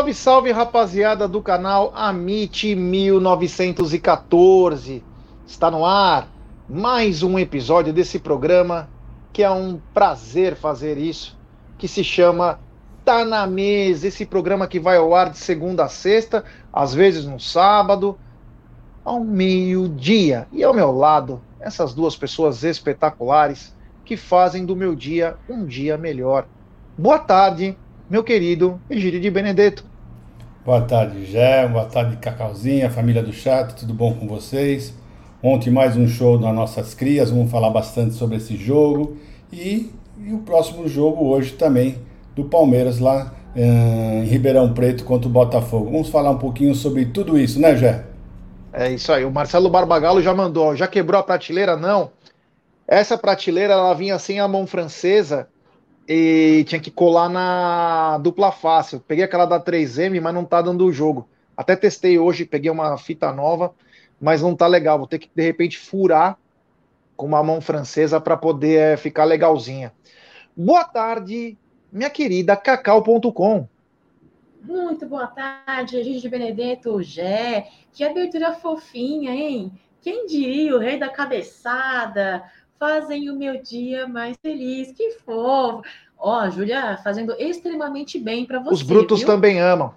Salve, salve, rapaziada do canal Amit 1914. Está no ar mais um episódio desse programa que é um prazer fazer isso, que se chama Tá na Mesa, esse programa que vai ao ar de segunda a sexta, às vezes no sábado, ao meio-dia. E ao meu lado, essas duas pessoas espetaculares que fazem do meu dia um dia melhor. Boa tarde, meu querido Egídio de Benedetto. Boa tarde, Gé. Boa tarde, Cacauzinha, família do chat, tudo bom com vocês? Ontem mais um show das nossas crias, vamos falar bastante sobre esse jogo. E, e o próximo jogo hoje também do Palmeiras lá eh, em Ribeirão Preto contra o Botafogo. Vamos falar um pouquinho sobre tudo isso, né, Gé? É isso aí. O Marcelo Barbagalo já mandou. Já quebrou a prateleira? Não. Essa prateleira ela vinha sem a mão francesa e tinha que colar na dupla face. Eu peguei aquela da 3M, mas não tá dando o jogo. Até testei hoje, peguei uma fita nova, mas não tá legal. Vou ter que de repente furar com uma mão francesa para poder é, ficar legalzinha. Boa tarde, minha querida Cacau.com. Muito boa tarde, Gigi Benedetto, Gé. Que abertura fofinha, hein? Quem diria, o rei da cabeçada, fazem o meu dia mais feliz. Que fofo. Ó, oh, Júlia, fazendo extremamente bem para você. Os brutos viu? também amam.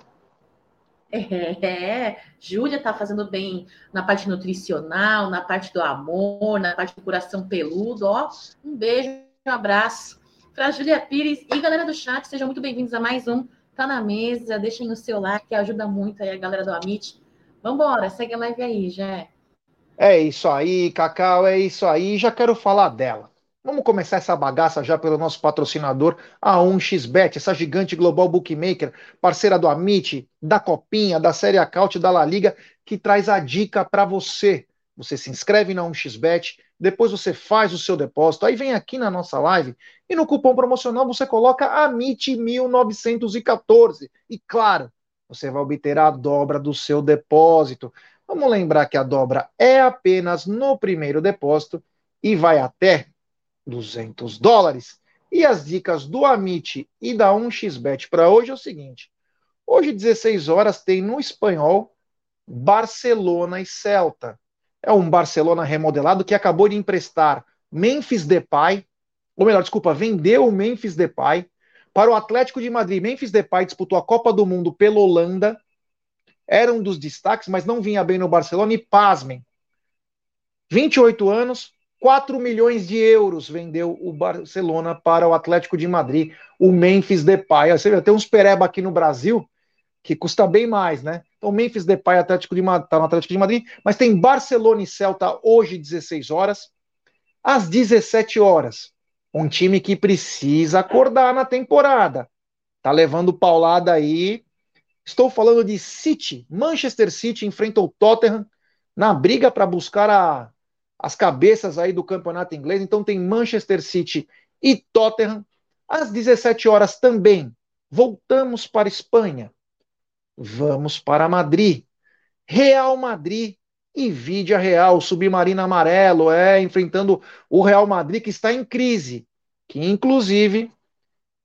É, Júlia tá fazendo bem na parte nutricional, na parte do amor, na parte do coração peludo. Ó, um beijo, um abraço para Júlia Pires e galera do chat. Sejam muito bem-vindos a mais um Tá na Mesa. Deixem o seu like, que ajuda muito aí a galera do Amit. Vambora, segue a live aí, já. É isso aí, Cacau, é isso aí. Já quero falar dela. Vamos começar essa bagaça já pelo nosso patrocinador, a 1xBet, essa gigante global bookmaker, parceira do Amit, da Copinha, da Série Acaute, da La Liga, que traz a dica para você. Você se inscreve na 1xBet, depois você faz o seu depósito, aí vem aqui na nossa live e no cupom promocional você coloca AMIT1914. E claro, você vai obter a dobra do seu depósito. Vamos lembrar que a dobra é apenas no primeiro depósito e vai até 200 dólares. E as dicas do Amit e da 1xBet para hoje é o seguinte: hoje, 16 horas, tem no espanhol Barcelona e Celta. É um Barcelona remodelado que acabou de emprestar Memphis Depay, ou melhor, desculpa, vendeu o Memphis Depay para o Atlético de Madrid. Memphis Depay disputou a Copa do Mundo pela Holanda, era um dos destaques, mas não vinha bem no Barcelona e pasmem. 28 anos, 4 milhões de euros vendeu o Barcelona para o Atlético de Madrid, o Memphis Depay. Você vê, tem uns pereba aqui no Brasil que custa bem mais, né? Então, Memphis Depay Atlético de Madrid, tá no Atlético de Madrid, mas tem Barcelona e Celta hoje 16 horas, às 17 horas. Um time que precisa acordar na temporada. Tá levando paulada aí. Estou falando de City. Manchester City enfrenta o Tottenham na briga para buscar a as cabeças aí do campeonato inglês. Então tem Manchester City e Tottenham. Às 17 horas também. Voltamos para Espanha. Vamos para Madrid. Real Madrid e Vídea Real, submarino amarelo, é, enfrentando o Real Madrid que está em crise. Que inclusive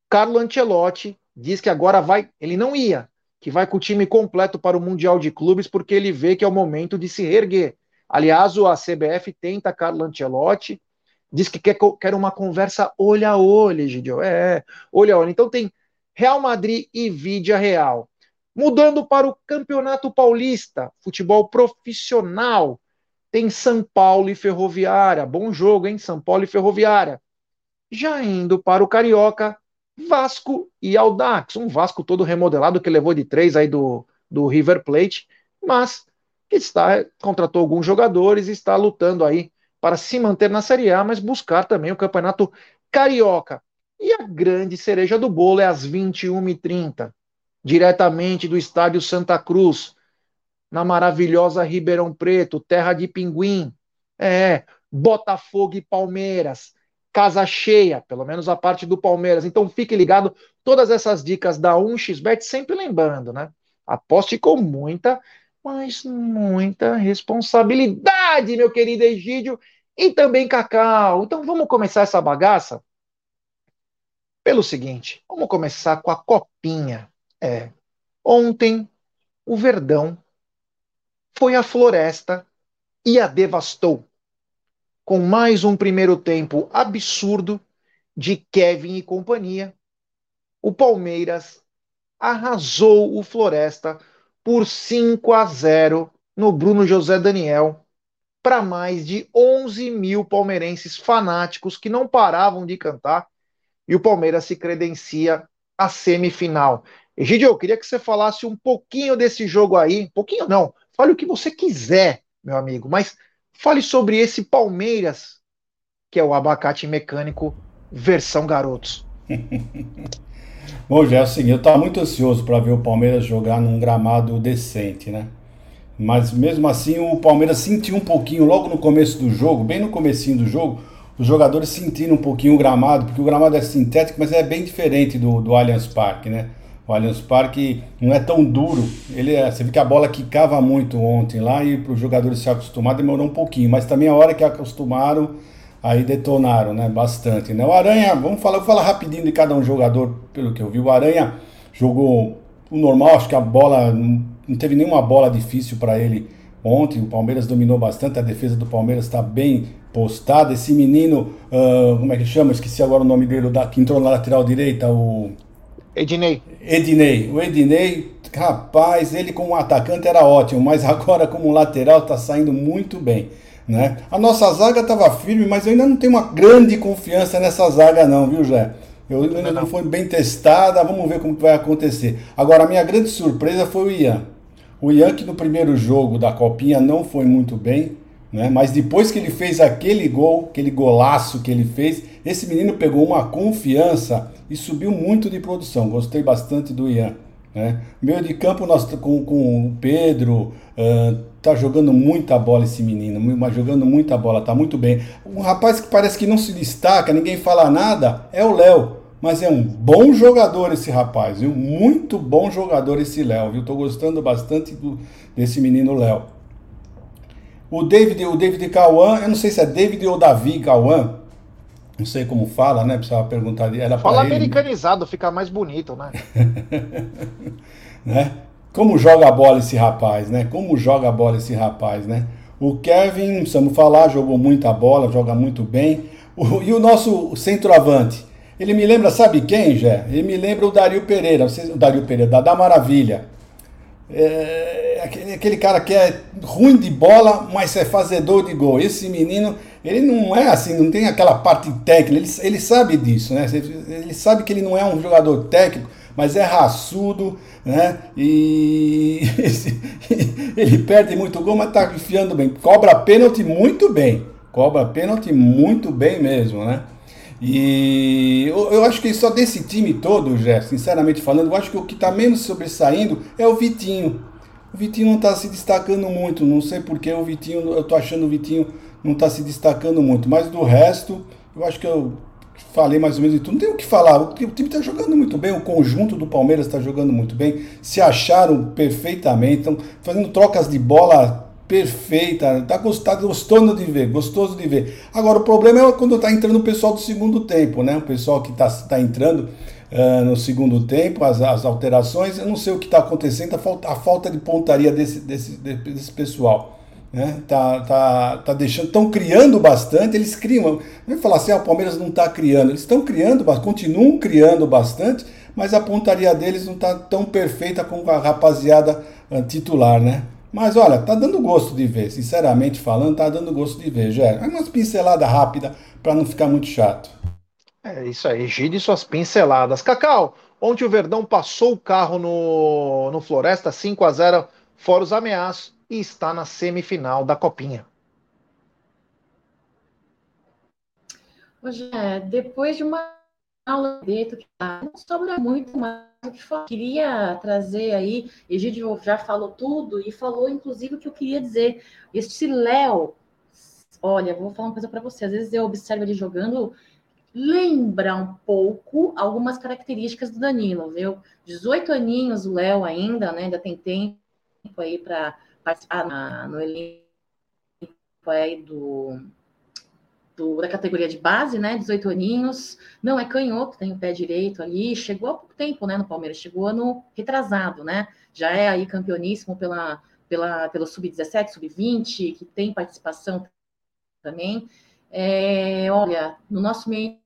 Carlo Ancelotti diz que agora vai, ele não ia, que vai com o time completo para o Mundial de Clubes porque ele vê que é o momento de se reerguer. Aliás, a CBF tenta Carlo Ancelotti, diz que quer, quer uma conversa olho a olho, Gidio. É, olho a olho. Então tem Real Madrid e Vídea Real. Mudando para o Campeonato Paulista, futebol profissional, tem São Paulo e Ferroviária. Bom jogo, hein? São Paulo e Ferroviária. Já indo para o Carioca, Vasco e Aldax. Um Vasco todo remodelado que levou de três aí do, do River Plate, mas que está contratou alguns jogadores e está lutando aí para se manter na Série A, mas buscar também o Campeonato Carioca. E a grande cereja do bolo é às 21h30, diretamente do estádio Santa Cruz, na maravilhosa Ribeirão Preto, terra de pinguim. É, Botafogo e Palmeiras, casa cheia, pelo menos a parte do Palmeiras. Então fique ligado, todas essas dicas da 1xBet, sempre lembrando, né? Aposte com muita mas muita responsabilidade, meu querido Egídio, e também Cacau. Então vamos começar essa bagaça pelo seguinte: vamos começar com a copinha. É. Ontem, o Verdão foi à floresta e a devastou, com mais um primeiro tempo absurdo de Kevin e companhia. O Palmeiras arrasou o Floresta por 5 a 0 no Bruno José Daniel para mais de 11 mil palmeirenses fanáticos que não paravam de cantar e o Palmeiras se credencia à semifinal. Egidio, eu queria que você falasse um pouquinho desse jogo aí, pouquinho não, fale o que você quiser, meu amigo, mas fale sobre esse Palmeiras, que é o abacate mecânico versão garotos. Bom, já assim, eu estava muito ansioso para ver o Palmeiras jogar num gramado decente, né? Mas mesmo assim o Palmeiras sentiu um pouquinho logo no começo do jogo, bem no comecinho do jogo, os jogadores sentiram um pouquinho o gramado, porque o gramado é sintético, mas é bem diferente do, do Allianz Parque, né? O Allianz Parque não é tão duro. Ele é, você vê que a bola quicava muito ontem lá e para os jogadores se acostumar demorou um pouquinho, mas também a hora que acostumaram, aí detonaram, né? Bastante, né? O Aranha, vamos falar, vou falar rapidinho de cada um jogador, pelo que eu vi. O Aranha jogou o normal, acho que a bola não teve nenhuma bola difícil para ele ontem. O Palmeiras dominou bastante, a defesa do Palmeiras está bem postada. Esse menino, uh, como é que chama? Esqueci agora o nome dele, da, que entrou na lateral direita, o. Ednei. Ednei. O Ednei, rapaz, ele como atacante era ótimo, mas agora como lateral está saindo muito bem. Né? A nossa zaga estava firme, mas eu ainda não tenho uma grande confiança nessa zaga, não, viu, Jé? Eu ainda não foi bem testada, vamos ver como vai acontecer. Agora, a minha grande surpresa foi o Ian. O Ian, que no primeiro jogo da Copinha não foi muito bem, né? mas depois que ele fez aquele gol, aquele golaço que ele fez, esse menino pegou uma confiança e subiu muito de produção. Gostei bastante do Ian. Né? Meio de campo nós com, com o Pedro, uh, tá jogando muita bola esse menino, mas jogando muita bola, tá muito bem. Um rapaz que parece que não se destaca, ninguém fala nada, é o Léo. Mas é um bom jogador esse rapaz, viu? Muito bom jogador esse Léo, viu? Tô gostando bastante do, desse menino Léo. O David, o David Cauã, eu não sei se é David ou Davi Cauã, não sei como fala, né? Precisava perguntar. Era fala ele, americanizado, né? fica mais bonito, né? né? Como joga a bola esse rapaz, né? Como joga a bola esse rapaz, né? O Kevin, precisamos falar, jogou muita bola, joga muito bem. O, e o nosso centroavante, ele me lembra, sabe quem, Jé? Ele me lembra o Dario Pereira, o Dario Pereira, da, da Maravilha. É, aquele, aquele cara que é ruim de bola, mas é fazedor de gol. Esse menino, ele não é assim, não tem aquela parte técnica, ele, ele sabe disso, né? Ele sabe que ele não é um jogador técnico, mas é raçudo, né? E ele perde muito gol, mas tá enfiando bem. Cobra pênalti muito bem. Cobra pênalti muito bem mesmo, né? E eu, acho que só desse time todo, Jé, sinceramente falando, eu acho que o que está menos sobressaindo é o Vitinho. Vitinho não está se destacando muito, não sei porque o Vitinho, eu estou achando o Vitinho não está se destacando muito, mas do resto, eu acho que eu falei mais ou menos de tudo. Não tem o que falar, o time está jogando muito bem, o conjunto do Palmeiras está jogando muito bem, se acharam perfeitamente, estão fazendo trocas de bola perfeita, tá gostado, gostando de ver, gostoso de ver. Agora o problema é quando está entrando o pessoal do segundo tempo, né? O pessoal que está tá entrando uh, no segundo tempo, as, as alterações, eu não sei o que está acontecendo, a falta, a falta de pontaria desse, desse, desse pessoal. Né? Tá, tá, tá deixando, estão criando bastante, eles criam. Não é falar assim, ah, o Palmeiras não está criando, eles estão criando, continuam criando bastante, mas a pontaria deles não está tão perfeita como a rapaziada uh, titular, né? Mas olha, tá dando gosto de ver, sinceramente falando, tá dando gosto de ver, Gé. É umas pinceladas rápidas para não ficar muito chato. É isso aí, Gide e suas pinceladas. Cacau, ontem o Verdão passou o carro no, no Floresta 5 a 0 fora os ameaços e está na semifinal da Copinha. Hoje, depois de uma aula de não sobra muito mais o que falar. Queria trazer aí, Egídio já falou tudo e falou inclusive o que eu queria dizer. Este Léo, olha, vou falar uma coisa para você. Às vezes eu observo ele jogando, lembra um pouco algumas características do Danilo, viu? 18 aninhos o Léo ainda, né? Ainda tem tempo aí para participar na, no elenco aí do do, da categoria de base, né? 18 aninhos, não é canhoto, tem o pé direito ali, chegou há pouco tempo, né, no Palmeiras, chegou ano retrasado, né? Já é aí campeoníssimo pela, pela, pelo Sub-17, Sub-20, que tem participação também. É, olha, no nosso meio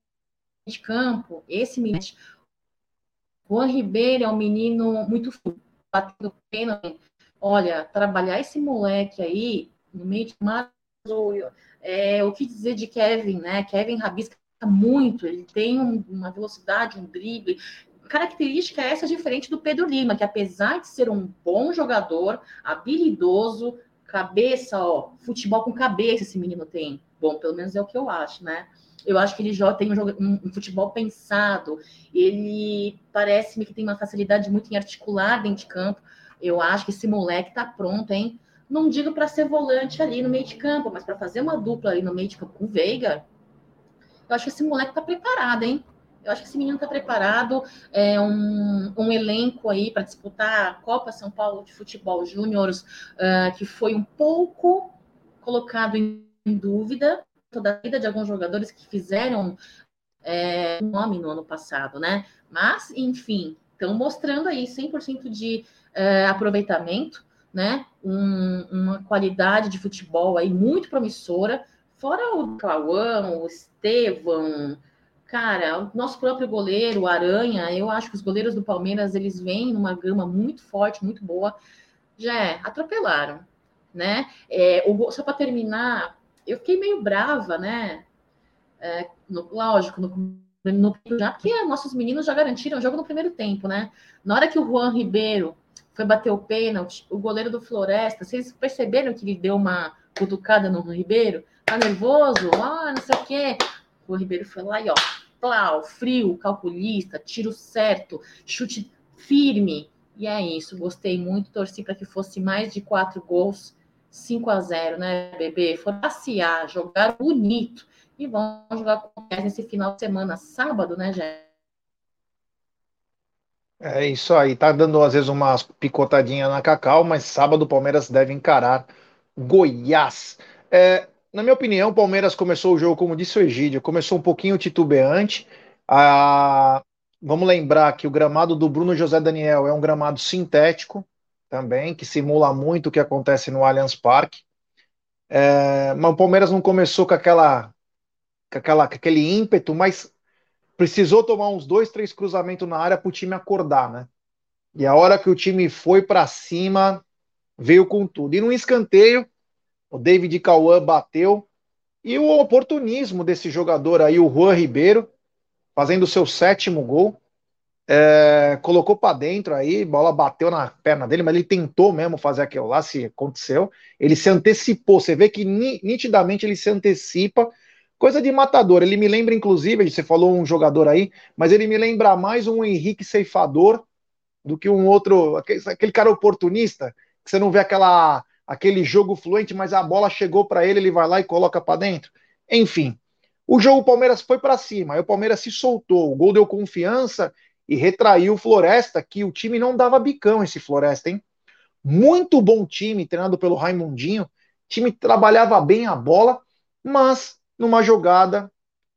de campo, esse menino, Juan Ribeiro é um menino muito batendo pena. Olha, trabalhar esse moleque aí no meio de é, o que dizer de Kevin, né? Kevin rabisca muito, ele tem um, uma velocidade, um drible. Característica essa diferente do Pedro Lima, que apesar de ser um bom jogador, habilidoso, cabeça, ó, futebol com cabeça esse menino tem. Bom, pelo menos é o que eu acho, né? Eu acho que ele já tem um, um, um futebol pensado. Ele parece-me que tem uma facilidade muito em articular dentro de campo. Eu acho que esse moleque tá pronto, hein? Não digo para ser volante ali no meio de campo, mas para fazer uma dupla ali no meio de campo com o Veiga, eu acho que esse moleque tá preparado, hein? Eu acho que esse menino tá preparado. É um, um elenco aí para disputar a Copa São Paulo de Futebol Júnior, uh, que foi um pouco colocado em dúvida toda a vida de alguns jogadores que fizeram é, nome no ano passado, né? Mas, enfim, estão mostrando aí 100% de é, aproveitamento né? Um, uma qualidade de futebol aí muito promissora. Fora o Cauã, o Estevão, cara, o nosso próprio goleiro, o Aranha, eu acho que os goleiros do Palmeiras eles vêm numa gama muito forte, muito boa. Já é, atropelaram, né? É, o, só para terminar, eu fiquei meio brava, né? É, no, lógico, no, no, já porque nossos meninos já garantiram o jogo no primeiro tempo, né? Na hora que o Juan Ribeiro foi bater o pênalti, o goleiro do Floresta, vocês perceberam que ele deu uma cutucada no Ribeiro? Tá nervoso? Ah, não sei o quê. O Ribeiro foi lá e ó, plau, frio, calculista, tiro certo, chute firme. E é isso, gostei muito, torci para que fosse mais de quatro gols, 5 a 0 né, bebê? Foram passear, jogar bonito. E vão jogar com nesse final de semana, sábado, né, Jé? É isso aí, tá dando às vezes umas picotadinhas na Cacau, mas sábado o Palmeiras deve encarar Goiás. É, na minha opinião, o Palmeiras começou o jogo, como disse o Egídio, começou um pouquinho titubeante. Ah, vamos lembrar que o gramado do Bruno José Daniel é um gramado sintético também, que simula muito o que acontece no Allianz Parque. É, mas o Palmeiras não começou com aquela, com aquela, com aquele ímpeto, mas precisou tomar uns dois, três cruzamentos na área para o time acordar, né? E a hora que o time foi para cima, veio com tudo. E no escanteio, o David Cauã bateu. E o oportunismo desse jogador aí, o Juan Ribeiro, fazendo o seu sétimo gol. É, colocou para dentro aí, bola bateu na perna dele, mas ele tentou mesmo fazer aquilo lá, se aconteceu. Ele se antecipou, você vê que nitidamente ele se antecipa Coisa de matador. Ele me lembra, inclusive, você falou um jogador aí, mas ele me lembra mais um Henrique ceifador do que um outro, aquele, cara oportunista, que você não vê aquela, aquele jogo fluente, mas a bola chegou para ele, ele vai lá e coloca para dentro. Enfim, o jogo o Palmeiras foi para cima, aí o Palmeiras se soltou, o gol deu confiança e retraiu o Floresta, que o time não dava bicão esse Floresta, hein? Muito bom time, treinado pelo Raimundinho. O time trabalhava bem a bola, mas numa jogada,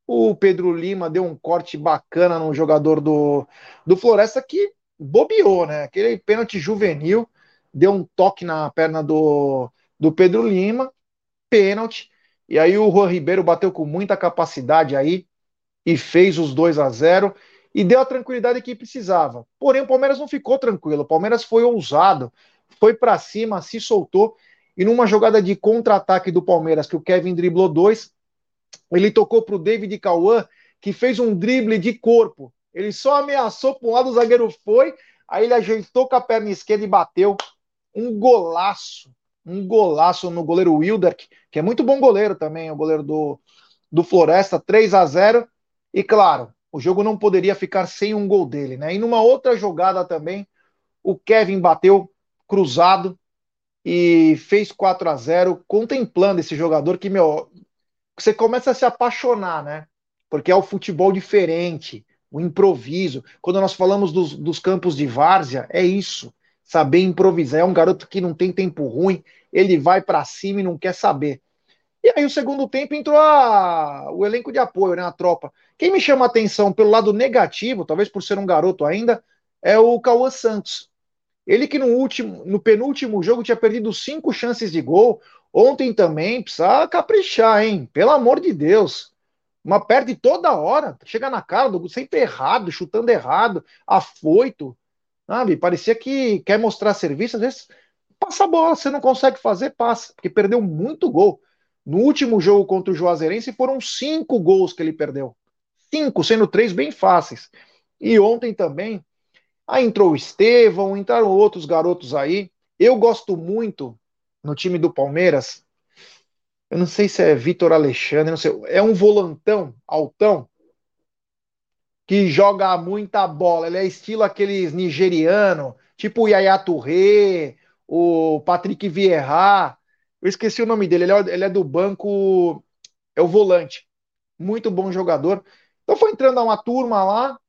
o Pedro Lima deu um corte bacana no jogador do, do Floresta que bobeou, né? Aquele pênalti juvenil, deu um toque na perna do, do Pedro Lima, pênalti. E aí o Juan Ribeiro bateu com muita capacidade aí e fez os 2 a 0 e deu a tranquilidade que precisava. Porém, o Palmeiras não ficou tranquilo. O Palmeiras foi ousado, foi para cima, se soltou. E numa jogada de contra-ataque do Palmeiras, que o Kevin driblou dois, ele tocou para o David Cauã, que fez um drible de corpo. Ele só ameaçou para um lado, o zagueiro foi, aí ele ajeitou com a perna esquerda e bateu. Um golaço, um golaço no goleiro Wilder, que é muito bom goleiro também, o goleiro do, do Floresta, 3 a 0 E claro, o jogo não poderia ficar sem um gol dele, né? E numa outra jogada também, o Kevin bateu cruzado e fez 4 a 0 contemplando esse jogador que, meu, você começa a se apaixonar, né? Porque é o futebol diferente, o improviso. Quando nós falamos dos, dos campos de várzea, é isso. Saber improvisar. É um garoto que não tem tempo ruim, ele vai para cima e não quer saber. E aí o segundo tempo entrou a, o elenco de apoio, né, a tropa. Quem me chama a atenção pelo lado negativo, talvez por ser um garoto ainda, é o Cauã Santos. Ele que no último, no penúltimo jogo tinha perdido cinco chances de gol. Ontem também precisa caprichar, hein? Pelo amor de Deus. Uma perde toda hora, chega na cara do sempre errado, chutando errado, afoito, sabe? Parecia que quer mostrar serviço, às vezes passa a bola, você não consegue fazer, passa, porque perdeu muito gol. No último jogo contra o Juazeirense foram cinco gols que ele perdeu. Cinco, sendo três bem fáceis. E ontem também Aí entrou o Estevão, entraram outros garotos aí. Eu gosto muito no time do Palmeiras. Eu não sei se é Vitor Alexandre, não sei. É um volantão, altão, que joga muita bola. Ele é estilo aqueles nigeriano, tipo o Yaya Touré, o Patrick Vieira. Eu esqueci o nome dele. Ele é, ele é do banco, é o volante. Muito bom jogador. Então foi entrando uma turma lá.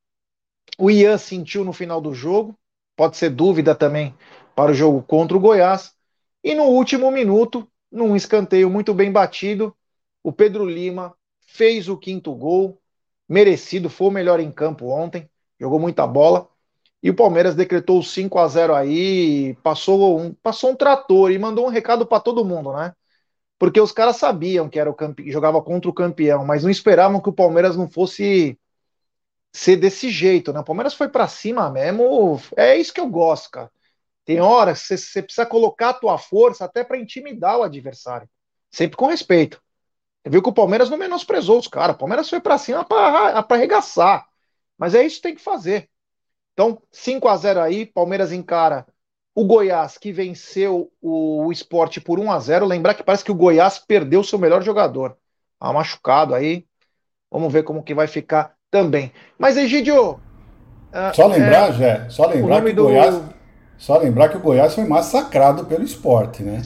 O Ian sentiu no final do jogo, pode ser dúvida também para o jogo contra o Goiás. E no último minuto, num escanteio muito bem batido, o Pedro Lima fez o quinto gol, merecido, foi o melhor em campo ontem, jogou muita bola. E o Palmeiras decretou 5 a 0 aí, passou um, passou um trator e mandou um recado para todo mundo, né? Porque os caras sabiam que era o campe... jogava contra o campeão, mas não esperavam que o Palmeiras não fosse ser desse jeito, né? O Palmeiras foi para cima mesmo. É isso que eu gosto, cara. Tem horas que você precisa colocar a tua força até para intimidar o adversário. Sempre com respeito. Você viu que o Palmeiras não menosprezou os caras. O Palmeiras foi para cima para arregaçar. Mas é isso que tem que fazer. Então, 5 a 0 aí, Palmeiras encara o Goiás, que venceu o, o esporte por 1 a 0 Lembrar que parece que o Goiás perdeu seu melhor jogador. Tá machucado aí. Vamos ver como que vai ficar também. Mas, Egidio. Ah, só lembrar, é, Jé, só lembrar que o do... Goiás. Só lembrar que o Goiás foi massacrado pelo esporte, né?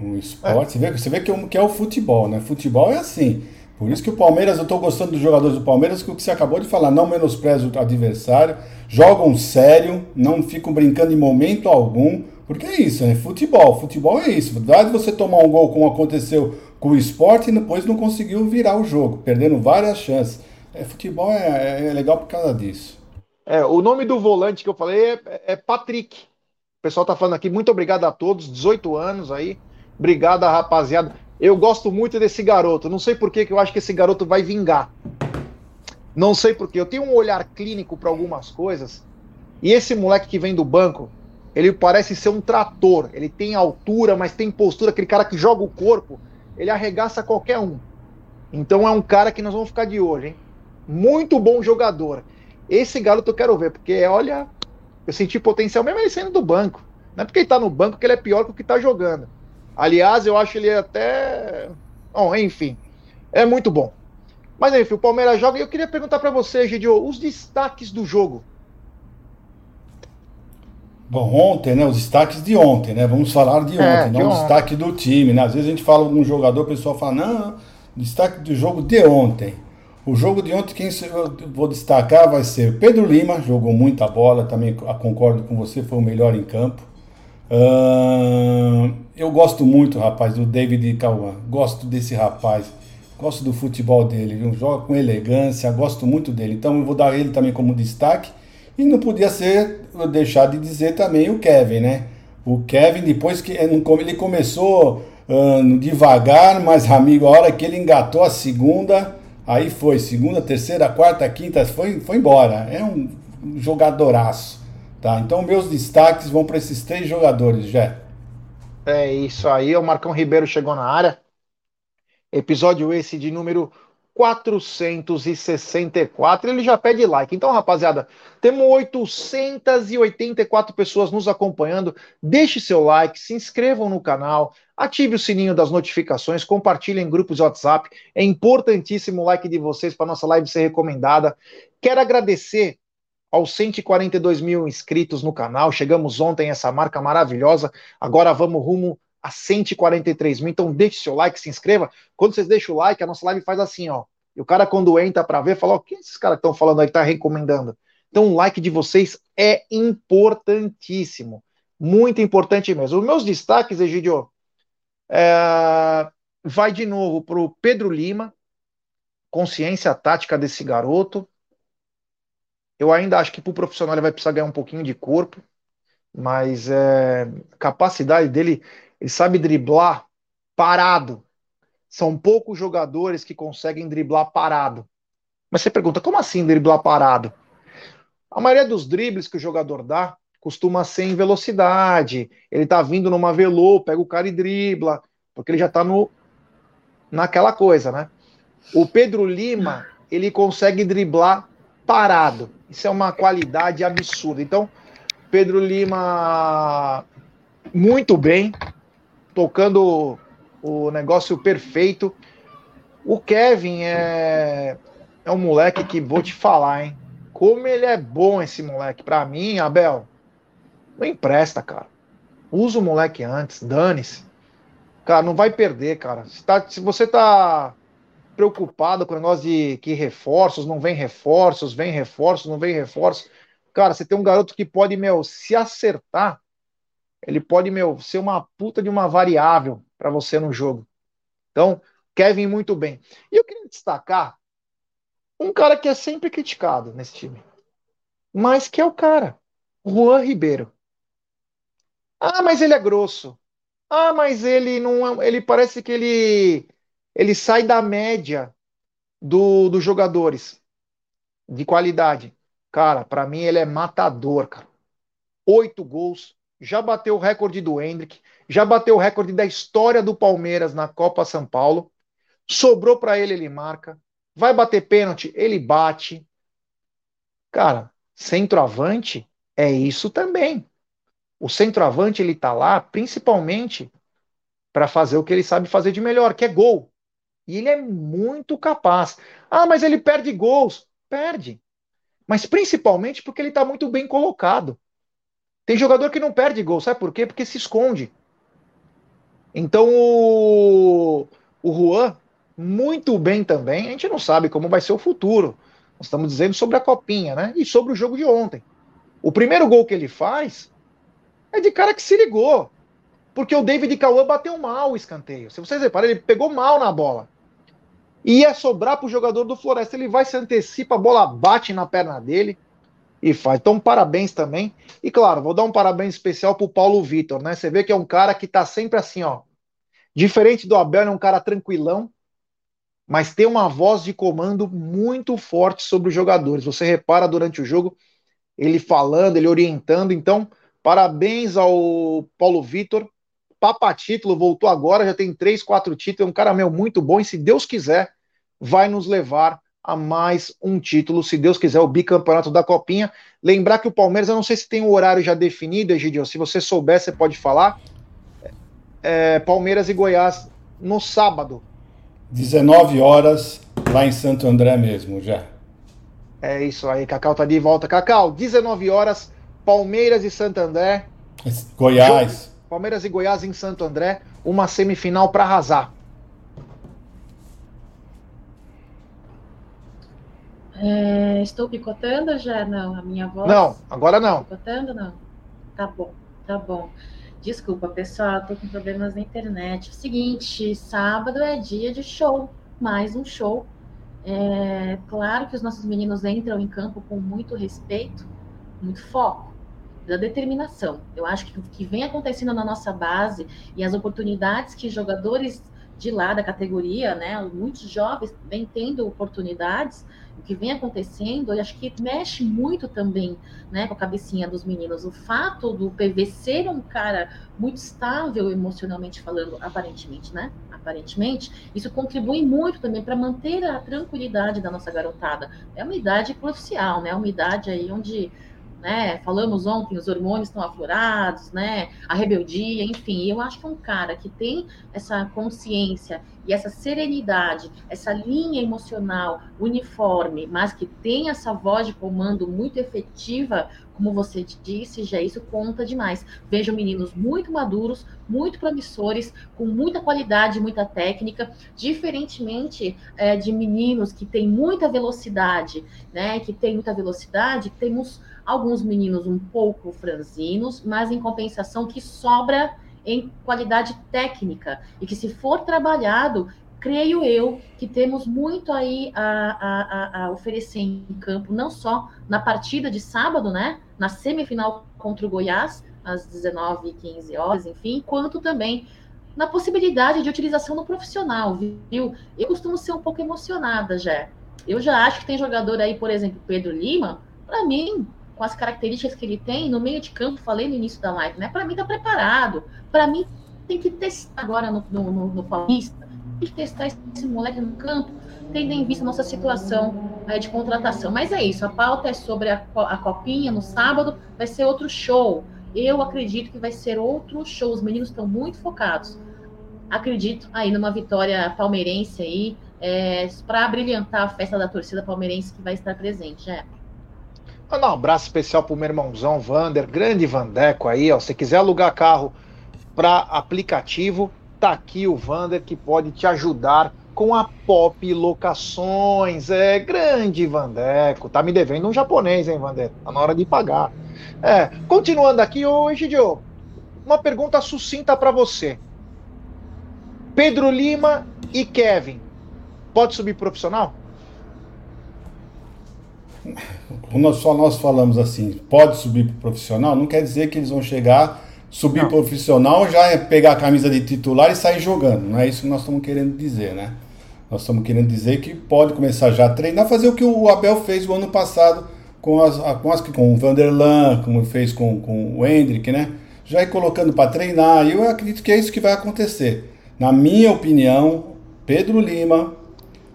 O esporte, é. você, vê, você vê que, é, que é o futebol, né? Futebol é assim. Por isso que o Palmeiras, eu estou gostando dos jogadores do Palmeiras, que o que você acabou de falar, não menospreza o adversário, jogam sério, não ficam brincando em momento algum, porque é isso, é futebol. Futebol é isso. Verdade você tomar um gol como aconteceu com o esporte e depois não conseguiu virar o jogo, perdendo várias chances. É, futebol é, é, legal por causa disso. É, o nome do volante que eu falei é, é Patrick. O pessoal tá falando aqui, muito obrigado a todos, 18 anos aí. Obrigado, rapaziada. Eu gosto muito desse garoto. Não sei por que eu acho que esse garoto vai vingar. Não sei por que. Eu tenho um olhar clínico para algumas coisas. E esse moleque que vem do banco, ele parece ser um trator. Ele tem altura, mas tem postura. Aquele cara que joga o corpo, ele arregaça qualquer um. Então é um cara que nós vamos ficar de olho, hein? Muito bom jogador. Esse garoto eu quero ver, porque olha, eu senti potencial mesmo ele saindo do banco. Não é porque ele tá no banco que ele é pior que o que tá jogando. Aliás, eu acho ele até. Bom, enfim. É muito bom. Mas enfim, o Palmeiras joga e eu queria perguntar para você, Gidio, os destaques do jogo. Bom, ontem, né? Os destaques de ontem, né? Vamos falar de é, ontem, é, não o destaque do time, né? Às vezes a gente fala algum jogador, o pessoal fala, não, destaque do jogo de ontem. O jogo de ontem, quem eu vou destacar vai ser Pedro Lima, jogou muita bola, também concordo com você, foi o melhor em campo. Eu gosto muito, rapaz, do David Cauã. Gosto desse rapaz. Gosto do futebol dele, viu? joga com elegância, gosto muito dele. Então eu vou dar ele também como destaque. E não podia ser deixar de dizer também o Kevin, né? O Kevin, depois que ele começou uh, devagar, mas amigo, a hora que ele engatou a segunda, Aí foi segunda, terceira, quarta, quinta, foi, foi embora. É um jogadoraço. Tá? Então meus destaques vão para esses três jogadores, já. É isso aí, o Marcão Ribeiro chegou na área. Episódio esse de número 464. Ele já pede like. Então, rapaziada, temos 884 pessoas nos acompanhando. Deixe seu like, se inscrevam no canal, ative o sininho das notificações, compartilhem em grupos de WhatsApp. É importantíssimo o like de vocês para nossa live ser recomendada. Quero agradecer aos 142 mil inscritos no canal. Chegamos ontem a essa marca maravilhosa. Agora vamos rumo a 143 mil. Então deixe seu like, se inscreva. Quando vocês deixam o like, a nossa live faz assim, ó. E o cara, quando entra para ver, fala: o que esses caras estão falando aí, tá recomendando? Então, o like de vocês é importantíssimo. Muito importante mesmo. Os meus destaques, Egidio, é... vai de novo para o Pedro Lima, consciência tática desse garoto. Eu ainda acho que para o profissional ele vai precisar ganhar um pouquinho de corpo, mas é, a capacidade dele, ele sabe driblar parado. São poucos jogadores que conseguem driblar parado. Mas você pergunta, como assim driblar parado? A maioria dos dribles que o jogador dá costuma ser em velocidade. Ele tá vindo numa velô, pega o cara e dribla, porque ele já tá no naquela coisa, né? O Pedro Lima, ele consegue driblar parado. Isso é uma qualidade absurda. Então, Pedro Lima muito bem, tocando o negócio perfeito. O Kevin é, é um moleque que vou te falar, hein? Como ele é bom esse moleque. Para mim, Abel, não empresta, cara. Usa o moleque antes, dane-se. Cara, não vai perder, cara. Se, tá, se você tá preocupado com o negócio de que reforços, não vem reforços, vem reforços, não vem reforços. Cara, você tem um garoto que pode, meu, se acertar, ele pode, meu, ser uma puta de uma variável para você no jogo. Então, Kevin muito bem. E eu queria destacar um cara que é sempre criticado nesse time, mas que é o cara, Juan Ribeiro. Ah, mas ele é grosso. Ah, mas ele não, é, ele parece que ele ele sai da média do, dos jogadores de qualidade. Cara, para mim ele é matador, cara. Oito gols, já bateu o recorde do Hendrick, já bateu o recorde da história do Palmeiras na Copa São Paulo. Sobrou para ele, ele marca. Vai bater pênalti, ele bate. Cara, centroavante é isso também. O centroavante ele tá lá principalmente para fazer o que ele sabe fazer de melhor, que é gol. E ele é muito capaz. Ah, mas ele perde gols. Perde. Mas principalmente porque ele está muito bem colocado. Tem jogador que não perde gol, sabe por quê? Porque se esconde. Então o, o Juan, muito bem também. A gente não sabe como vai ser o futuro. Nós estamos dizendo sobre a copinha, né? E sobre o jogo de ontem. O primeiro gol que ele faz é de cara que se ligou. Porque o David Cauã bateu mal o escanteio. Se vocês reparem, ele pegou mal na bola ia sobrar para o jogador do Floresta. Ele vai se antecipa, a bola bate na perna dele e faz. Então, parabéns também. E claro, vou dar um parabéns especial para o Paulo Vitor, né? Você vê que é um cara que tá sempre assim, ó. Diferente do Abel, é um cara tranquilão, mas tem uma voz de comando muito forte sobre os jogadores. Você repara durante o jogo ele falando, ele orientando. Então, parabéns ao Paulo Vitor. Papa título, voltou agora, já tem três, quatro títulos, é um cara meu muito bom, e se Deus quiser, vai nos levar a mais um título, se Deus quiser, o bicampeonato da Copinha. Lembrar que o Palmeiras, eu não sei se tem o um horário já definido, Egidio, se você souber, você pode falar. É, Palmeiras e Goiás no sábado. 19 horas, lá em Santo André mesmo, já. É isso aí, Cacau tá de volta. Cacau, 19 horas, Palmeiras e Santo André. Goiás. Palmeiras e Goiás em Santo André, uma semifinal para arrasar. É, estou picotando já? Não, a minha voz? Não, agora não. Picotando, não? Tá bom, tá bom. Desculpa, pessoal, estou com problemas na internet. seguinte, sábado é dia de show, mais um show. É, claro que os nossos meninos entram em campo com muito respeito, muito foco da determinação. Eu acho que o que vem acontecendo na nossa base e as oportunidades que jogadores de lá da categoria, né, muitos jovens vêm tendo oportunidades, o que vem acontecendo, eu acho que mexe muito também, né, com a cabecinha dos meninos. O fato do PV ser um cara muito estável emocionalmente falando, aparentemente, né? Aparentemente, isso contribui muito também para manter a tranquilidade da nossa garotada. É uma idade crucial, né? É uma idade aí onde né? Falamos ontem, os hormônios estão aflorados, né? A rebeldia, enfim. Eu acho que um cara que tem essa consciência e essa serenidade, essa linha emocional uniforme, mas que tem essa voz de comando muito efetiva, como você disse, já isso conta demais. Vejo meninos muito maduros, muito promissores, com muita qualidade, muita técnica, diferentemente é, de meninos que têm muita velocidade, né? Que tem muita velocidade, temos alguns meninos um pouco franzinos, mas em compensação que sobra em qualidade técnica e que se for trabalhado, creio eu que temos muito aí a, a, a, oferecer em campo, não só na partida de sábado, né, na semifinal contra o Goiás, às 19 15 horas, enfim, quanto também na possibilidade de utilização no profissional, viu? Eu costumo ser um pouco emocionada, já. Eu já acho que tem jogador aí, por exemplo, Pedro Lima, para mim, com as características que ele tem, no meio de campo, falei no início da live, né? Para mim tá preparado. Para mim tem que testar agora no, no, no, no Paulista, tem que testar esse moleque no campo, tendo em vista nossa situação é, de contratação. Mas é isso, a pauta é sobre a, a copinha no sábado, vai ser outro show. Eu acredito que vai ser outro show. Os meninos estão muito focados. Acredito aí numa vitória palmeirense aí, é, para brilhantar a festa da torcida palmeirense que vai estar presente. É. Mandar um abraço especial pro meu irmãozão Vander, grande Vandeco aí, ó. Se quiser alugar carro para aplicativo, tá aqui o Vander que pode te ajudar com a Pop Locações. É grande Vandeco. Tá me devendo um japonês, hein, Vander? Tá na hora de pagar. É, continuando aqui, hoje, Joe, uma pergunta sucinta para você. Pedro Lima e Kevin, pode subir profissional? Nós, só nós falamos assim, pode subir para profissional, não quer dizer que eles vão chegar, subir não. profissional, já é pegar a camisa de titular e sair jogando. Não é isso que nós estamos querendo dizer, né? Nós estamos querendo dizer que pode começar já a treinar, fazer o que o Abel fez o ano passado com as, com, as, com o Vanderlan, como fez com, com o Hendrick, né? Já ir colocando para treinar. E eu acredito que é isso que vai acontecer. Na minha opinião, Pedro Lima,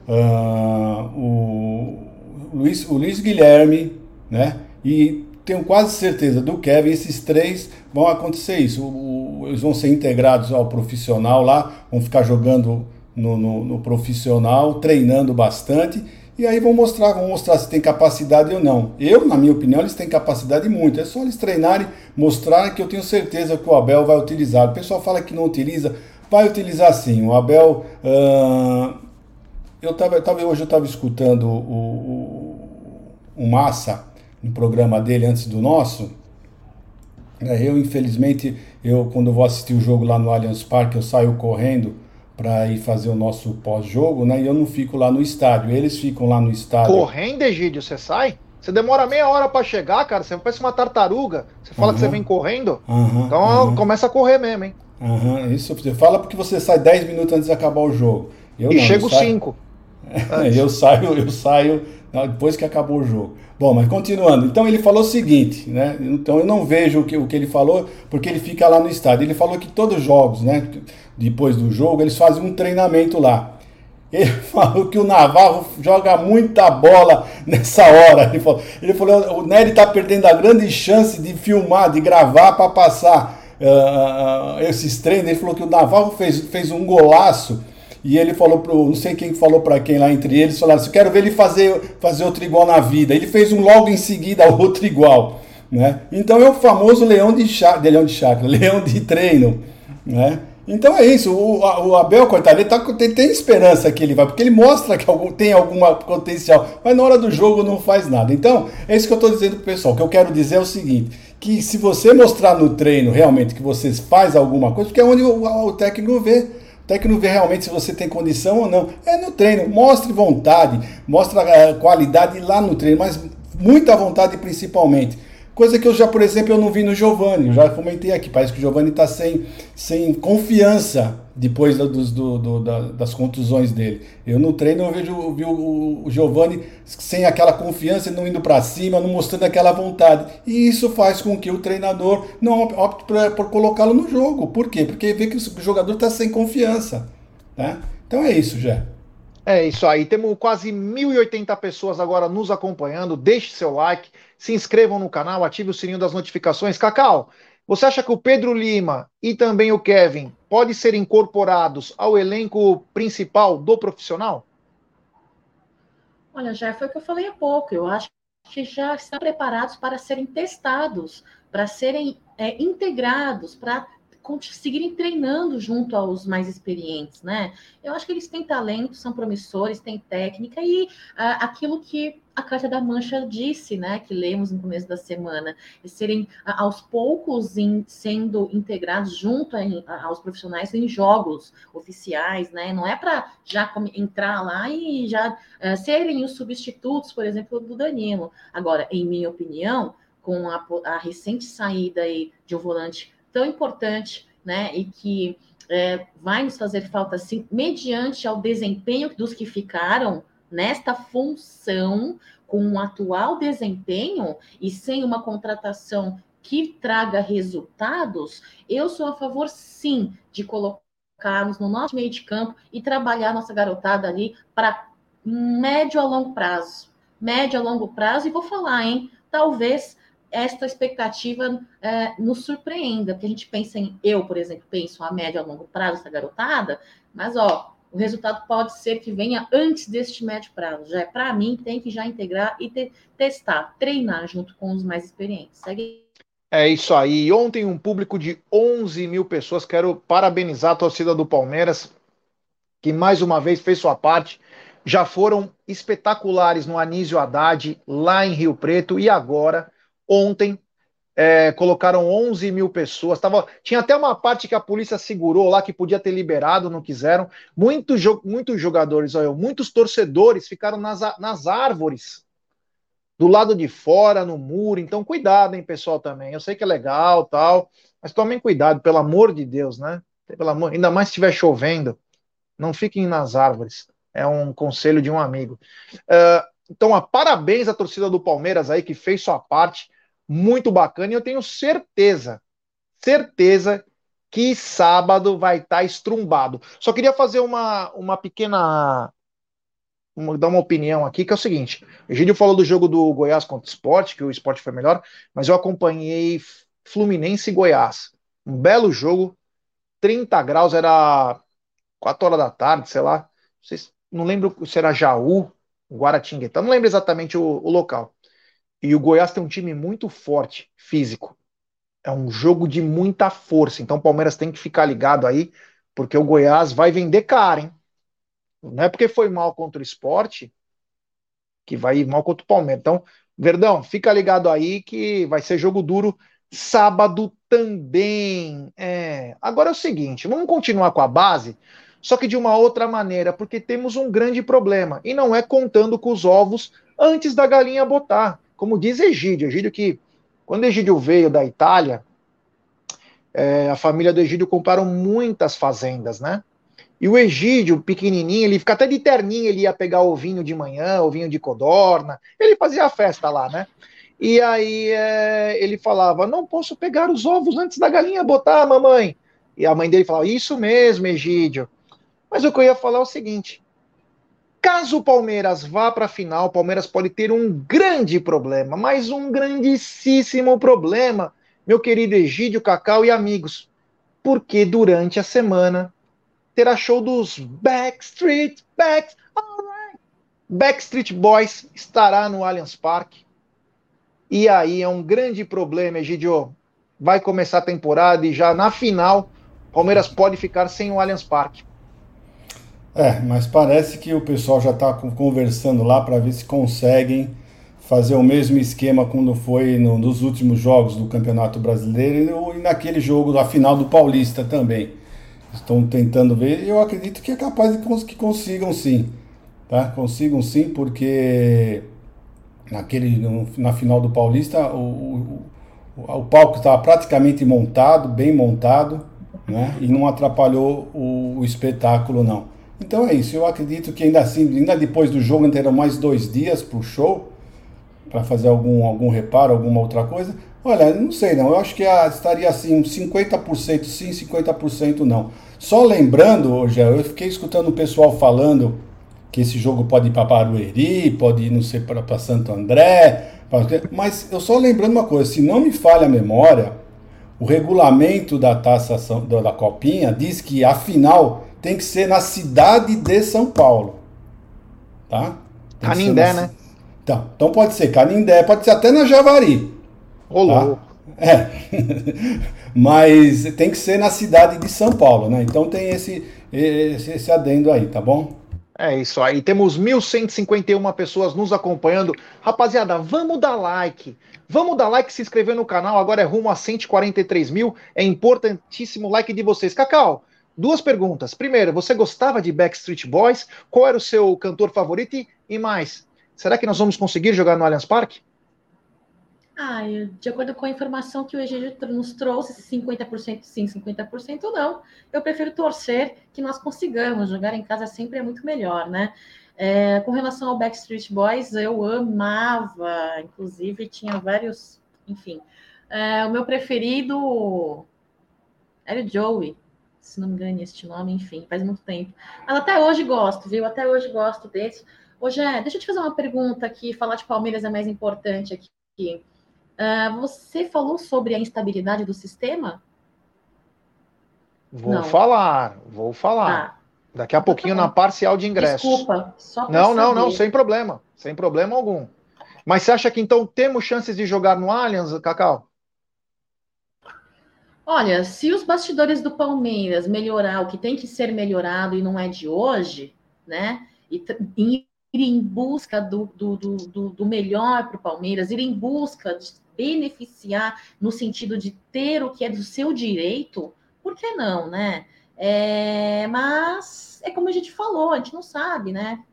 uh, o Luiz, o Luiz Guilherme, né? E tenho quase certeza do Kevin, esses três vão acontecer isso. O, o, eles vão ser integrados ao profissional lá, vão ficar jogando no, no, no, profissional, treinando bastante. E aí vão mostrar, vão mostrar se tem capacidade ou não. Eu, na minha opinião, eles têm capacidade muito. É só eles treinarem, mostrarem que eu tenho certeza que o Abel vai utilizar. O pessoal fala que não utiliza, vai utilizar sim. O Abel. Uh, eu tava, tava, hoje eu estava escutando o, o o Massa no programa dele antes do nosso. É, eu, infelizmente, eu quando vou assistir o jogo lá no Allianz Parque, eu saio correndo para ir fazer o nosso pós-jogo, né? E eu não fico lá no estádio. Eles ficam lá no estádio. Correndo, Egídio, você sai? Você demora meia hora para chegar, cara. Você parece uma tartaruga. Você fala uhum. que você vem correndo. Uhum, então uhum. começa a correr mesmo, hein? Isso você fala porque você sai 10 minutos antes de acabar o jogo. Eu e chego 5. eu saio, eu saio depois que acabou o jogo. Bom, mas continuando. Então ele falou o seguinte, né? Então eu não vejo o que, o que ele falou, porque ele fica lá no estádio. Ele falou que todos os jogos, né? Depois do jogo, eles fazem um treinamento lá. Ele falou que o Navarro joga muita bola nessa hora. Ele falou, ele falou o Nery está perdendo a grande chance de filmar, de gravar para passar uh, esses treinos. Ele falou que o Navarro fez, fez um golaço e ele falou pro, não sei quem falou para quem lá entre eles, falaram assim, quero ver ele fazer, fazer outro igual na vida. Ele fez um logo em seguida outro igual, né? Então é o famoso leão de chá, de leão de chácara, leão de treino, né? Então é isso, o, o Abel, coitado, ele tá, tem, tem, esperança que ele vai, porque ele mostra que algum, tem algum potencial, mas na hora do jogo não faz nada. Então, é isso que eu estou dizendo pro pessoal. O que eu quero dizer é o seguinte: que se você mostrar no treino realmente que você faz alguma coisa, porque é onde o, o técnico vê. O técnico vê realmente se você tem condição ou não. É no treino. Mostre vontade, mostre a qualidade lá no treino, mas muita vontade principalmente. Coisa que eu já, por exemplo, eu não vi no Giovanni. Já comentei aqui. Parece que o Giovanni está sem, sem confiança depois do, do, do, da, das contusões dele. Eu no treino eu vejo vi o, o Giovanni sem aquela confiança, não indo para cima, não mostrando aquela vontade. E isso faz com que o treinador não opte por, por colocá-lo no jogo. Por quê? Porque vê que o jogador está sem confiança. Né? Então é isso, já. É isso aí. Temos quase 1.080 pessoas agora nos acompanhando. Deixe seu like, se inscrevam no canal, ative o sininho das notificações. Cacau, você acha que o Pedro Lima e também o Kevin podem ser incorporados ao elenco principal do profissional? Olha, já foi o que eu falei há pouco. Eu acho que já estão preparados para serem testados, para serem é, integrados, para seguirem treinando junto aos mais experientes, né? Eu acho que eles têm talento, são promissores, têm técnica e uh, aquilo que a Carta da Mancha disse, né, que lemos no começo da semana, e serem aos poucos in, sendo integrados junto em, aos profissionais em jogos oficiais, né? Não é para já entrar lá e já uh, serem os substitutos, por exemplo, do Danilo. Agora, em minha opinião, com a, a recente saída aí de um volante tão importante, né, e que é, vai nos fazer falta, sim, mediante ao desempenho dos que ficaram nesta função, com o atual desempenho e sem uma contratação que traga resultados, eu sou a favor, sim, de colocarmos no nosso meio de campo e trabalhar nossa garotada ali para médio a longo prazo. Médio a longo prazo, e vou falar, hein? Talvez esta expectativa é, nos surpreenda, porque a gente pensa em, eu, por exemplo, penso a médio a longo prazo, essa garotada, mas ó, o resultado pode ser que venha antes deste médio prazo. Já é para mim, tem que já integrar e te, testar, treinar junto com os mais experientes. Segue. É isso aí. Ontem, um público de 11 mil pessoas. Quero parabenizar a torcida do Palmeiras, que mais uma vez fez sua parte. Já foram espetaculares no Anísio Haddad, lá em Rio Preto, e agora Ontem é, colocaram 11 mil pessoas. Tava, tinha até uma parte que a polícia segurou lá, que podia ter liberado, não quiseram. Muitos, muitos jogadores, olha, muitos torcedores ficaram nas, nas árvores, do lado de fora, no muro. Então, cuidado, hein, pessoal, também. Eu sei que é legal tal, mas tomem cuidado, pelo amor de Deus, né? Pelo amor, ainda mais se estiver chovendo, não fiquem nas árvores. É um conselho de um amigo. Uh, então, a parabéns à torcida do Palmeiras aí que fez sua parte muito bacana e eu tenho certeza, certeza que sábado vai estar tá estrumbado. Só queria fazer uma, uma pequena. Uma, dar uma opinião aqui, que é o seguinte: o Gílio falou do jogo do Goiás contra o Sport, que o Sport foi melhor, mas eu acompanhei Fluminense e Goiás. Um belo jogo, 30 graus, era 4 horas da tarde, sei lá. Não lembro se era Jaú, Guaratinguetá, não lembro exatamente o, o local. E o Goiás tem um time muito forte, físico. É um jogo de muita força. Então o Palmeiras tem que ficar ligado aí, porque o Goiás vai vender caro, hein? Não é porque foi mal contra o esporte que vai ir mal contra o Palmeiras. Então, Verdão, fica ligado aí que vai ser jogo duro sábado também. É. Agora é o seguinte, vamos continuar com a base, só que de uma outra maneira, porque temos um grande problema e não é contando com os ovos antes da galinha botar como diz Egídio, Egídio que, quando Egídio veio da Itália, é, a família do Egídio compraram muitas fazendas, né? E o Egídio, pequenininho, ele fica até de terninho, ele ia pegar ovinho de manhã, ovinho de codorna, ele fazia a festa lá, né? E aí é, ele falava, não posso pegar os ovos antes da galinha botar, mamãe. E a mãe dele falava, isso mesmo, Egídio. Mas o que eu ia falar é o seguinte, Caso o Palmeiras vá para a final, o Palmeiras pode ter um grande problema, mas um grandíssimo problema, meu querido Egídio, Cacau e amigos, porque durante a semana terá show dos Backstreet Back, right. Backstreet Boys estará no Allianz Parque. E aí é um grande problema, Egidio. Vai começar a temporada e já na final, Palmeiras pode ficar sem o Allianz Parque. É, mas parece que o pessoal já está conversando lá para ver se conseguem fazer o mesmo esquema quando foi no, nos últimos jogos do Campeonato Brasileiro e naquele jogo da final do Paulista também. Estão tentando ver. Eu acredito que é capaz de que consigam sim, tá? Consigam sim, porque naquele no, na final do Paulista o, o, o palco estava praticamente montado, bem montado, né? E não atrapalhou o, o espetáculo não. Então é isso. Eu acredito que ainda assim, ainda depois do jogo, terão mais dois dias para o show, para fazer algum, algum reparo, alguma outra coisa. Olha, não sei não. Eu acho que estaria assim, uns 50% sim, 50% não. Só lembrando, hoje eu fiquei escutando o pessoal falando que esse jogo pode ir para Barueri, pode ir, não sei, para Santo André. Pra... Mas eu só lembrando uma coisa: se não me falha a memória, o regulamento da taça da Copinha diz que a final tem que ser na cidade de São Paulo. Tá? Canindé, na... né? Então, então pode ser Canindé, pode ser até na Javari. Rolou. Tá? É, mas tem que ser na cidade de São Paulo, né? Então tem esse, esse, esse adendo aí, tá bom? É isso aí. Temos 1.151 pessoas nos acompanhando. Rapaziada, vamos dar like. Vamos dar like, se inscrever no canal. Agora é rumo a 143 mil. É importantíssimo o like de vocês. Cacau, duas perguntas. Primeiro, você gostava de Backstreet Boys? Qual era o seu cantor favorito? E mais, será que nós vamos conseguir jogar no Allianz Parque? Ah, de acordo com a informação que o EG nos trouxe, 50% sim, 50% não, eu prefiro torcer que nós consigamos. Jogar em casa sempre é muito melhor, né? É, com relação ao Backstreet Boys, eu amava, inclusive tinha vários, enfim. É, o meu preferido era o Joey, se não me engano este nome, enfim, faz muito tempo. Mas até hoje gosto, viu? Até hoje gosto desse. Hoje é, deixa eu te fazer uma pergunta aqui, falar de Palmeiras é mais importante aqui. Uh, você falou sobre a instabilidade do sistema? Vou Não. falar, vou falar. Ah, Daqui a então tá pouquinho na parcial de ingresso. Desculpa, só Não, não, não, sem problema, sem problema algum. Mas você acha que então temos chances de jogar no Allianz, Cacau? Olha, se os bastidores do Palmeiras melhorar o que tem que ser melhorado e não é de hoje, né? E, ir em busca do, do, do, do melhor para o Palmeiras, ir em busca de beneficiar no sentido de ter o que é do seu direito, por que não, né? É, mas é como a gente falou, a gente não sabe, né?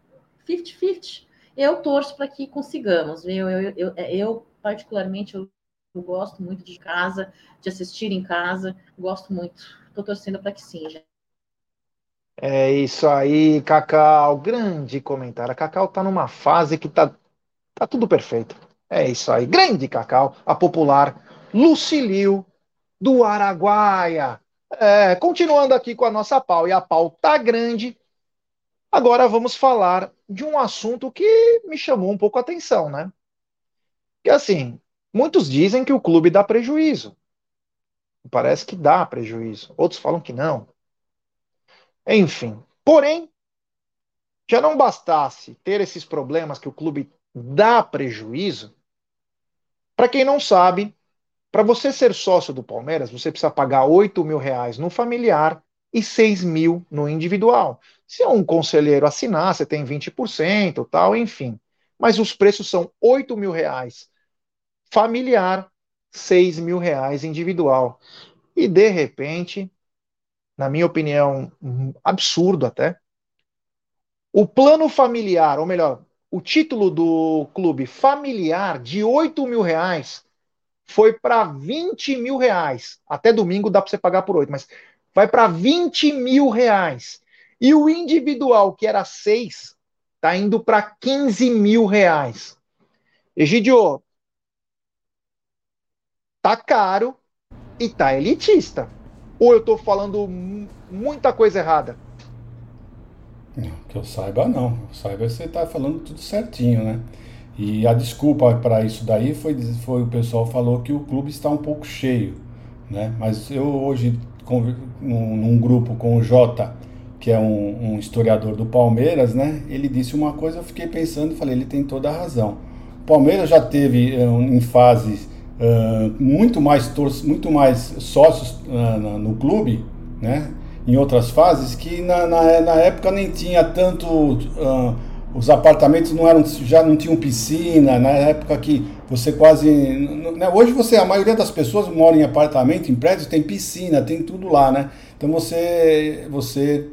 50-50. Eu torço para que consigamos. Eu, eu, eu, eu particularmente, eu, eu, gosto muito de casa, de assistir em casa, gosto muito. Estou torcendo para que sim. É isso aí, Cacau. Grande comentário. A Cacau tá numa fase que tá, tá tudo perfeito. É isso aí. Grande Cacau, a popular Lucilio do Araguaia. É, continuando aqui com a nossa pau, e a pau tá grande. Agora vamos falar de um assunto que me chamou um pouco a atenção, né? Que assim, muitos dizem que o clube dá prejuízo. Parece que dá prejuízo. Outros falam que não. Enfim, porém, já não bastasse ter esses problemas que o clube dá prejuízo, para quem não sabe, para você ser sócio do Palmeiras, você precisa pagar 8 mil reais no familiar e 6 mil no individual. Se é um conselheiro assinar, você tem 20%, tal, enfim. Mas os preços são 8 mil reais familiar, 6 mil reais individual. E de repente, na minha opinião, absurdo até, o plano familiar, ou melhor, o título do clube familiar de 8 mil reais foi para 20 mil reais. Até domingo dá para você pagar por 8, mas vai para 20 mil reais. E o individual, que era 6, está indo para 15 mil reais. Egidio, tá caro e tá elitista. Ou eu estou falando muita coisa errada? Que eu saiba, não. Saiba, você está falando tudo certinho, né? E a desculpa para isso daí foi, foi o pessoal falou que o clube está um pouco cheio, né? Mas eu hoje, num, num grupo com o Jota, que é um, um, historiador do Palmeiras, né? Ele disse uma coisa, eu fiquei pensando e falei, ele tem toda a razão. O Palmeiras já teve uh, em fases muito mais muito mais sócios uh, no clube, né? em outras fases, que na, na, na época nem tinha tanto. Uh, os apartamentos não eram, já não tinham piscina, na época que você quase. Né, hoje você, a maioria das pessoas mora em apartamento, em prédios, tem piscina, tem tudo lá, né? Então você, você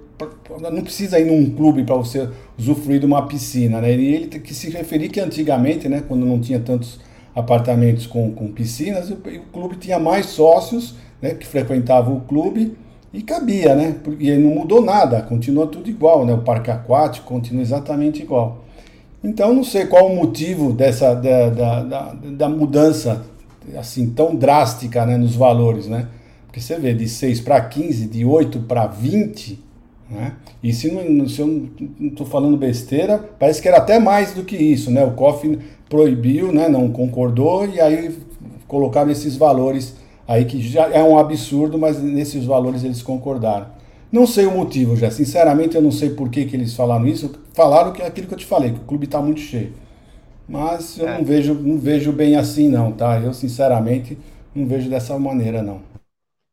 não precisa ir num clube para você usufruir de uma piscina, né? E ele tem que se referir que antigamente, né, quando não tinha tantos apartamentos com, com piscinas, o, o clube tinha mais sócios né, que frequentavam o clube e cabia, né? Porque não mudou nada, continua tudo igual, né? O parque aquático continua exatamente igual. Então não sei qual o motivo dessa da, da, da, da mudança assim tão drástica né, nos valores, né? Porque você vê de 6 para 15, de 8 para 20, né? E se, não, se eu não estou falando besteira, parece que era até mais do que isso, né? O COF proibiu, né? Não concordou e aí colocaram esses valores aí que já é um absurdo, mas nesses valores eles concordaram. Não sei o motivo, já. Sinceramente, eu não sei por que, que eles falaram isso. Falaram que é aquilo que eu te falei, que o clube está muito cheio. Mas eu é. não, vejo, não vejo bem assim, não, tá? Eu, sinceramente, não vejo dessa maneira, não.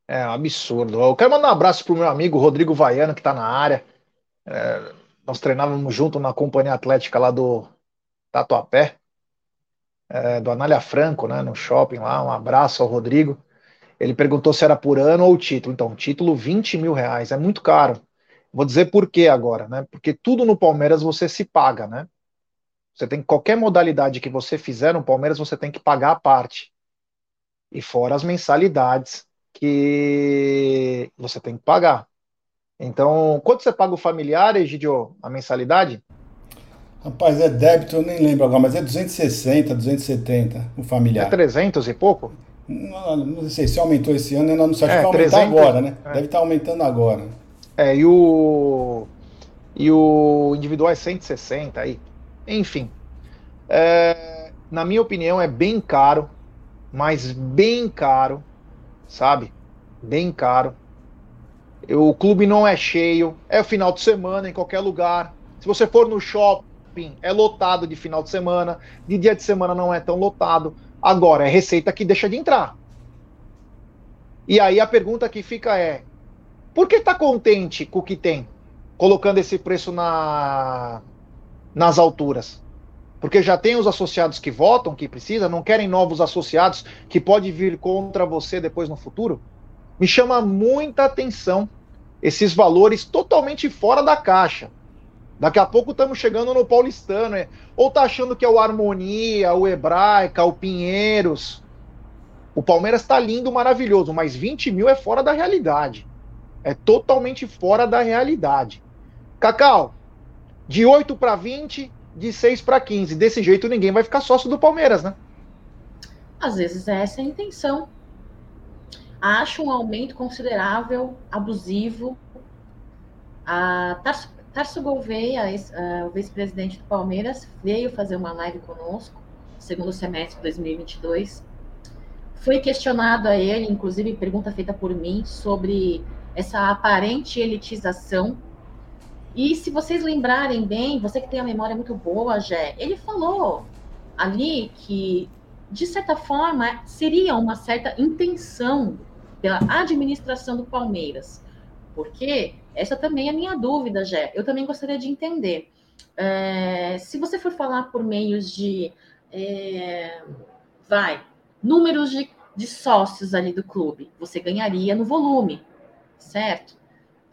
É absurdo. Eu quero mandar um abraço pro meu amigo Rodrigo Vaiano, que está na área. É, nós treinávamos junto na companhia atlética lá do Tatuapé, é, do Anália Franco, né, no shopping lá. Um abraço ao Rodrigo. Ele perguntou se era por ano ou título. Então, título 20 mil reais, é muito caro. Vou dizer por quê agora, né? Porque tudo no Palmeiras você se paga, né? Você tem qualquer modalidade que você fizer no Palmeiras, você tem que pagar a parte. E fora as mensalidades que você tem que pagar. Então, quanto você paga o familiar, Egidio, a mensalidade? Rapaz, é débito, eu nem lembro agora, mas é 260, 270 o familiar. É 300 e pouco? Não, não sei se aumentou esse ano, ainda não sei, acho é, que vai aumentar 300, agora, né? É. Deve estar aumentando agora. É, e o, e o individual é 160 aí. Enfim, é, na minha opinião é bem caro, mas bem caro, sabe? Bem caro. O clube não é cheio, é o final de semana em qualquer lugar. Se você for no shopping, é lotado de final de semana, de dia de semana não é tão lotado. Agora, é receita que deixa de entrar. E aí a pergunta que fica é: por que está contente com o que tem, colocando esse preço na, nas alturas? Porque já tem os associados que votam, que precisa, não querem novos associados que pode vir contra você depois no futuro? Me chama muita atenção esses valores totalmente fora da caixa. Daqui a pouco estamos chegando no paulistano, né? ou tá achando que é o Harmonia, o Hebraica, o Pinheiros. O Palmeiras está lindo, maravilhoso, mas 20 mil é fora da realidade. É totalmente fora da realidade. Cacau, de 8 para 20, de 6 para 15. Desse jeito ninguém vai ficar sócio do Palmeiras, né? Às vezes é essa a intenção. Acho um aumento considerável, abusivo. A Tarso Tarso Gouveia, o vice-presidente do Palmeiras, veio fazer uma live conosco, segundo semestre de 2022. Foi questionado a ele, inclusive pergunta feita por mim, sobre essa aparente elitização. E se vocês lembrarem bem, você que tem a memória muito boa, Jé, ele falou ali que, de certa forma, seria uma certa intenção pela administração do Palmeiras. Porque essa também é a minha dúvida, Jé. Eu também gostaria de entender. É, se você for falar por meios de. É, vai, números de, de, sócios ali do clube, você ganharia no volume, certo?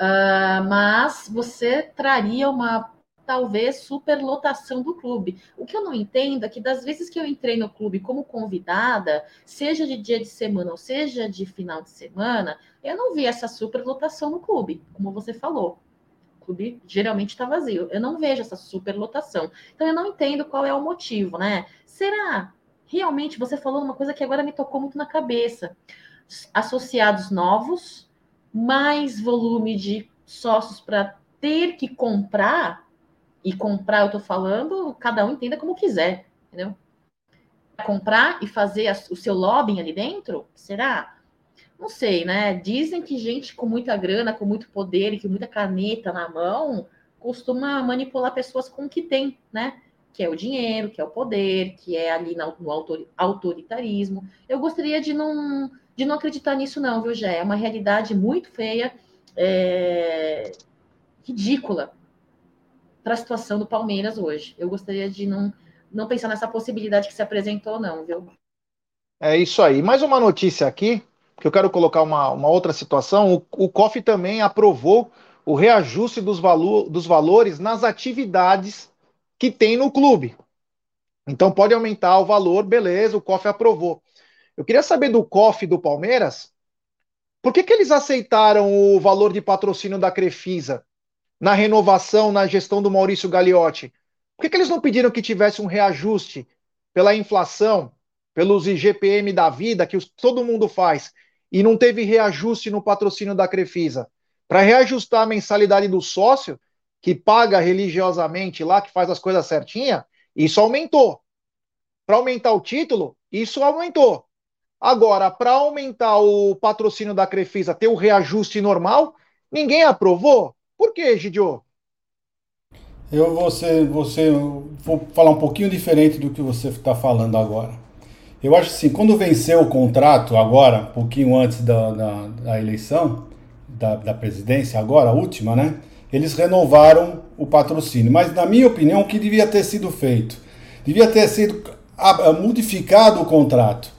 Uh, mas você traria uma talvez superlotação do clube. O que eu não entendo é que das vezes que eu entrei no clube como convidada, seja de dia de semana ou seja de final de semana, eu não vi essa superlotação no clube, como você falou. O clube geralmente está vazio. Eu não vejo essa superlotação. Então eu não entendo qual é o motivo, né? Será realmente você falou uma coisa que agora me tocou muito na cabeça? Associados novos, mais volume de sócios para ter que comprar e comprar, eu tô falando, cada um entenda como quiser, entendeu? Comprar e fazer a, o seu lobbying ali dentro? Será? Não sei, né? Dizem que gente com muita grana, com muito poder e com muita caneta na mão costuma manipular pessoas com o que tem, né? Que é o dinheiro, que é o poder, que é ali no autoritarismo. Eu gostaria de não, de não acreditar nisso, não, viu, Gé? É uma realidade muito feia, é... ridícula, para a situação do Palmeiras hoje. Eu gostaria de não, não pensar nessa possibilidade que se apresentou, não, viu? É isso aí. Mais uma notícia aqui, que eu quero colocar uma, uma outra situação. O, o COF também aprovou o reajuste dos, valo, dos valores nas atividades que tem no clube. Então pode aumentar o valor, beleza, o COF aprovou. Eu queria saber do COF do Palmeiras, por que, que eles aceitaram o valor de patrocínio da Crefisa? na renovação, na gestão do Maurício Gagliotti? Por que, que eles não pediram que tivesse um reajuste pela inflação, pelos IGPM da vida, que todo mundo faz, e não teve reajuste no patrocínio da Crefisa? Para reajustar a mensalidade do sócio, que paga religiosamente lá, que faz as coisas certinha, isso aumentou. Para aumentar o título, isso aumentou. Agora, para aumentar o patrocínio da Crefisa, ter o reajuste normal, ninguém aprovou. Por que, Gidio? Eu vou, ser, você, vou falar um pouquinho diferente do que você está falando agora. Eu acho assim, quando venceu o contrato, agora, um pouquinho antes da, da, da eleição, da, da presidência, agora, a última, né? Eles renovaram o patrocínio. Mas, na minha opinião, o que devia ter sido feito? Devia ter sido modificado o contrato.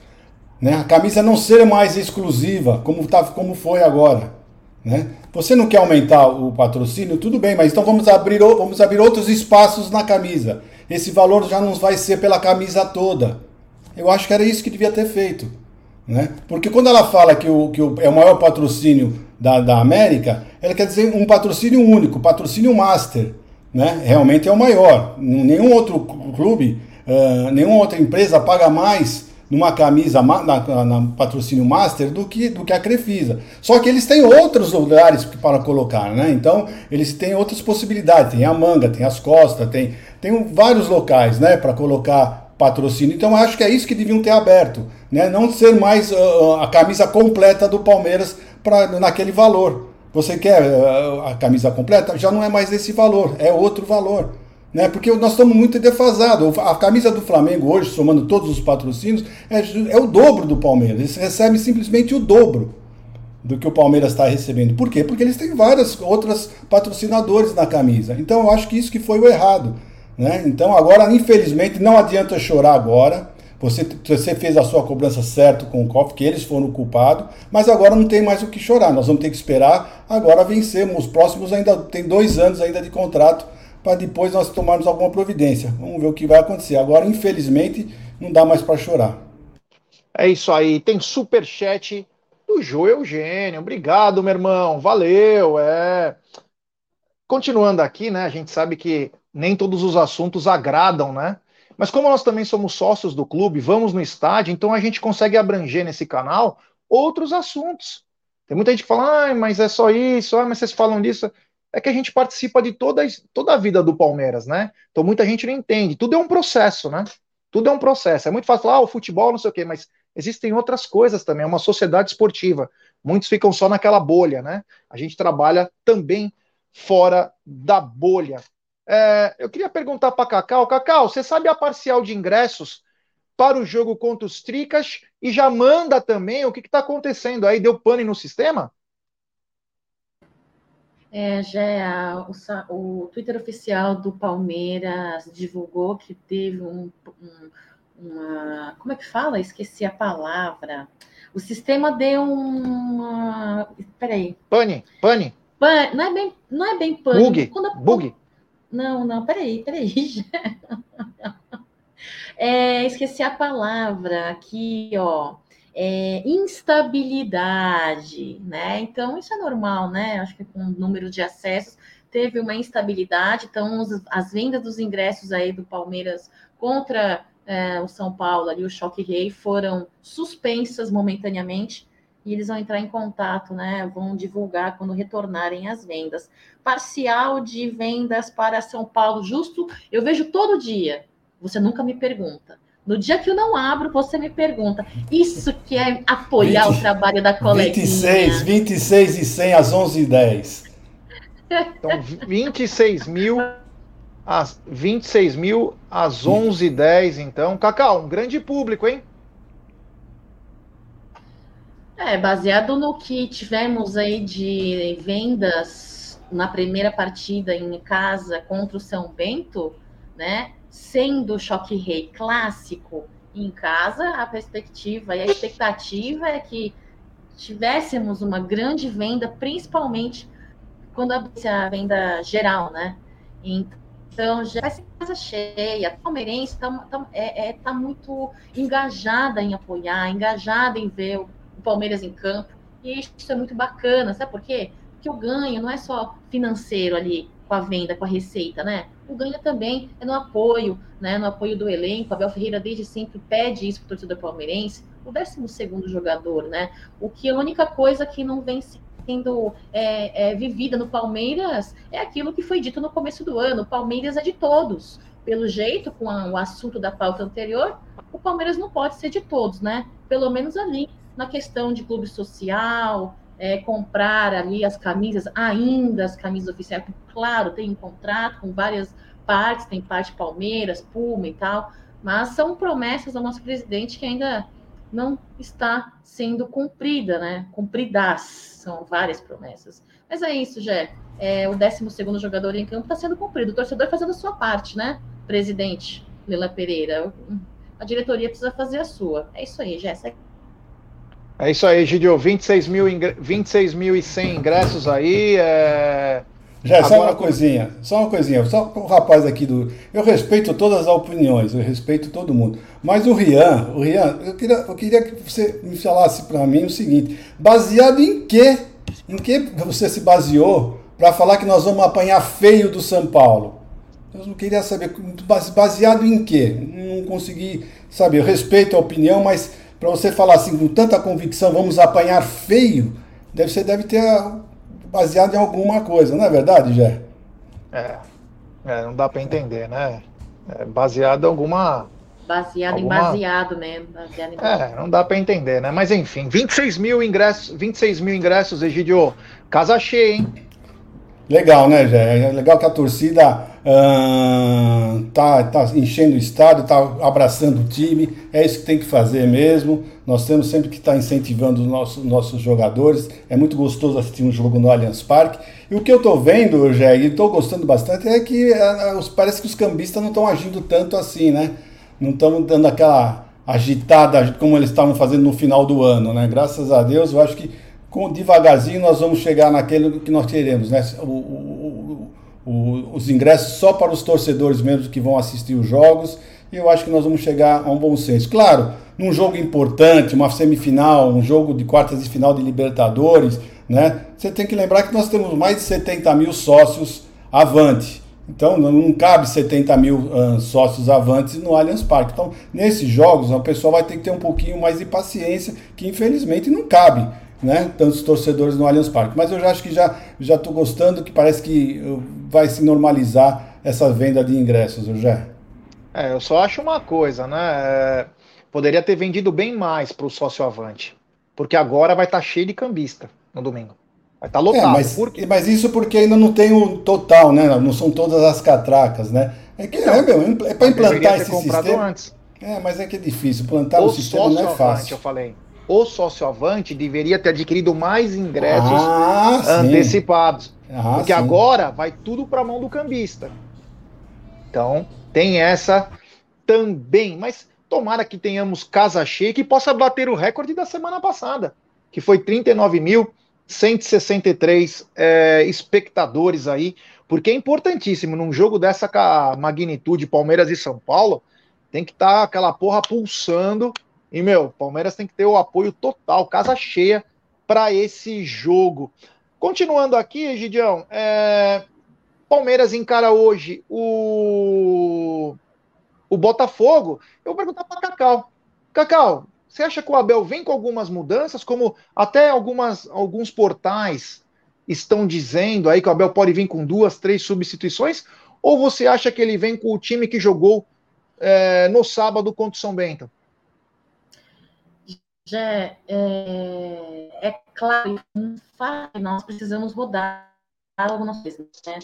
Né? A camisa não ser mais exclusiva, como, tá, como foi agora. Né? Você não quer aumentar o patrocínio? Tudo bem, mas então vamos abrir, vamos abrir outros espaços na camisa. Esse valor já não vai ser pela camisa toda. Eu acho que era isso que devia ter feito. Né? Porque quando ela fala que, o, que o, é o maior patrocínio da, da América, ela quer dizer um patrocínio único, patrocínio master. Né? Realmente é o maior. Nenhum outro clube, uh, nenhuma outra empresa paga mais numa camisa na, na, patrocínio master do que, do que a Crefisa. Só que eles têm outros lugares para colocar, né? Então, eles têm outras possibilidades. Tem a manga, tem as costas, tem, tem vários locais, né, para colocar patrocínio. Então, acho que é isso que deviam ter aberto, né? Não ser mais uh, a camisa completa do Palmeiras para naquele valor. Você quer uh, a camisa completa? Já não é mais esse valor, é outro valor né? Porque nós estamos muito defasados. A camisa do Flamengo hoje, somando todos os patrocínios, é, é o dobro do Palmeiras. Eles recebem simplesmente o dobro do que o Palmeiras está recebendo. Por quê? Porque eles têm várias outras patrocinadores na camisa. Então eu acho que isso que foi o errado. Né? Então agora, infelizmente, não adianta chorar agora. Você, você fez a sua cobrança certo com o COF, que eles foram culpados, mas agora não tem mais o que chorar. Nós vamos ter que esperar agora vencer. Os próximos ainda tem dois anos ainda de contrato para depois nós tomarmos alguma providência. Vamos ver o que vai acontecer. Agora, infelizmente, não dá mais para chorar. É isso aí. Tem super chat do João Eugênio. Obrigado, meu irmão. Valeu. É. Continuando aqui, né? A gente sabe que nem todos os assuntos agradam, né? Mas como nós também somos sócios do clube, vamos no estádio, então a gente consegue abranger nesse canal outros assuntos. Tem muita gente que fala, ah, mas é só isso, ah, mas vocês falam disso é que a gente participa de toda, toda a vida do Palmeiras, né? Então muita gente não entende. Tudo é um processo, né? Tudo é um processo. É muito fácil falar, ah, o futebol, não sei o quê, mas existem outras coisas também. É uma sociedade esportiva. Muitos ficam só naquela bolha, né? A gente trabalha também fora da bolha. É, eu queria perguntar para Cacau. Cacau, você sabe a parcial de ingressos para o jogo contra os Tricas e já manda também o que está acontecendo aí? Deu pane no sistema? É, já o, o, Twitter oficial do Palmeiras divulgou que teve um, um, uma. Como é que fala? Esqueci a palavra. O sistema deu uma. Peraí. Pane, pane. Pan, não é bem, não é bem pane. Bug. Quando, bug. Não, não, peraí, peraí. é, esqueci a palavra aqui, ó é, instabilidade, né? Então, isso é normal, né? Acho que com o número de acessos teve uma instabilidade, então os, as vendas dos ingressos aí do Palmeiras contra é, o São Paulo, ali o Choque Rei, foram suspensas momentaneamente e eles vão entrar em contato, né? Vão divulgar quando retornarem as vendas. Parcial de vendas para São Paulo, justo, eu vejo todo dia. Você nunca me pergunta. No dia que eu não abro, você me pergunta. Isso que é apoiar 20, o trabalho da coleguinha. 26, 26 e 100 às 11 e 10. Então, 26 mil às 26 mil às 11 e 10, então. Cacau, um grande público, hein? É, baseado no que tivemos aí de vendas na primeira partida em casa contra o São Bento, né? Sendo o choque rei clássico em casa, a perspectiva e a expectativa é que tivéssemos uma grande venda, principalmente quando abrisse a venda geral, né? Então já ser casa cheia. Palmeirense está tá, é, é, tá muito engajada em apoiar, engajada em ver o, o Palmeiras em campo. E isso é muito bacana, sabe por quê? Porque o ganho não é só financeiro ali, com a venda, com a receita, né? O ganho também é no apoio, né? No apoio do elenco. Abel Ferreira desde sempre pede isso para o torcedor palmeirense. O 12 segundo jogador, né? O que a única coisa que não vem sendo é, é, vivida no Palmeiras é aquilo que foi dito no começo do ano. O Palmeiras é de todos. Pelo jeito, com a, o assunto da pauta anterior, o Palmeiras não pode ser de todos, né? Pelo menos ali na questão de clube social, é, comprar ali as camisas, ainda as camisas oficiais, claro, tem um contrato com várias partes, tem parte Palmeiras, Puma e tal, Mas são promessas do nosso presidente que ainda não está sendo cumprida, né? Cumpridas, são várias promessas. Mas é isso, Jé. É, o 12 jogador em campo está sendo cumprido. O torcedor fazendo a sua parte, né? Presidente Lila Pereira. A diretoria precisa fazer a sua. É isso aí, Jéssica. É isso aí, Gidio. 26 mil, 26 e 100 ingressos aí. É... Já, Agora, só uma coisinha, só uma coisinha, só o rapaz aqui do. Eu respeito todas as opiniões, eu respeito todo mundo. Mas o Rian, o Rian, eu queria, eu queria que você me falasse para mim o seguinte: baseado em quê? Em que você se baseou para falar que nós vamos apanhar feio do São Paulo? Eu não queria saber, baseado em quê? Não consegui saber. Eu respeito a opinião, mas para você falar assim com tanta convicção, vamos apanhar feio, deve, você deve ter baseado em alguma coisa, não é verdade, Jé? É, é não dá para entender, né? É baseado em alguma. Baseado alguma... em baseado, né? Baseado em É, não dá para entender, né? Mas enfim, 26 mil ingressos, 26 mil ingressos, Egidio. Casa cheia, hein? Legal, né, Jé? É legal que a torcida uh, tá, enchendo o estádio, tá abraçando o time. É isso que tem que fazer mesmo. Nós temos sempre que estar tá incentivando os nossos, nossos jogadores. É muito gostoso assistir um jogo no Allianz Parque. E o que eu estou vendo, Jé, e estou gostando bastante, é que uh, parece que os cambistas não estão agindo tanto assim, né? Não estão dando aquela agitada como eles estavam fazendo no final do ano, né? Graças a Deus, eu acho que com devagarzinho nós vamos chegar naquele que nós queremos, né? O, o, o, os ingressos só para os torcedores mesmo que vão assistir os jogos. E eu acho que nós vamos chegar a um bom senso. Claro, num jogo importante, uma semifinal, um jogo de quartas de final de Libertadores, né? Você tem que lembrar que nós temos mais de 70 mil sócios avante. Então não cabe 70 mil uh, sócios avantes no Allianz Parque. Então, nesses jogos, a pessoa vai ter que ter um pouquinho mais de paciência, que infelizmente não cabe né? Tantos torcedores no Allianz Parque. Mas eu já acho que já já estou gostando, que parece que uh, vai se normalizar essa venda de ingressos, já. É, eu só acho uma coisa, né? É, poderia ter vendido bem mais para o sócio avante, porque agora vai estar tá cheio de cambista no domingo. Vai estar tá lotado. É, mas, porque... mas isso porque ainda não tem o total, né? Não são todas as catracas, né? É que é, meu, é para implantar esse sistema. Antes. É, mas é que é difícil. Plantar o, o sistema não é fácil. Avante, eu falei o sócio-avante deveria ter adquirido mais ingressos ah, antecipados. Ah, porque sim. agora vai tudo para a mão do cambista. Então, tem essa também. Mas tomara que tenhamos casa cheia que possa bater o recorde da semana passada, que foi 39.163 é, espectadores aí. Porque é importantíssimo, num jogo dessa magnitude, Palmeiras e São Paulo, tem que estar tá aquela porra pulsando e, meu, Palmeiras tem que ter o apoio total, casa cheia, para esse jogo. Continuando aqui, Egidião, é... Palmeiras encara hoje o, o Botafogo. Eu vou perguntar para Cacau. Cacau, você acha que o Abel vem com algumas mudanças, como até algumas, alguns portais estão dizendo aí que o Abel pode vir com duas, três substituições? Ou você acha que ele vem com o time que jogou é, no sábado contra o São Bento? Já é, é claro que nós precisamos rodar algumas coisas, né?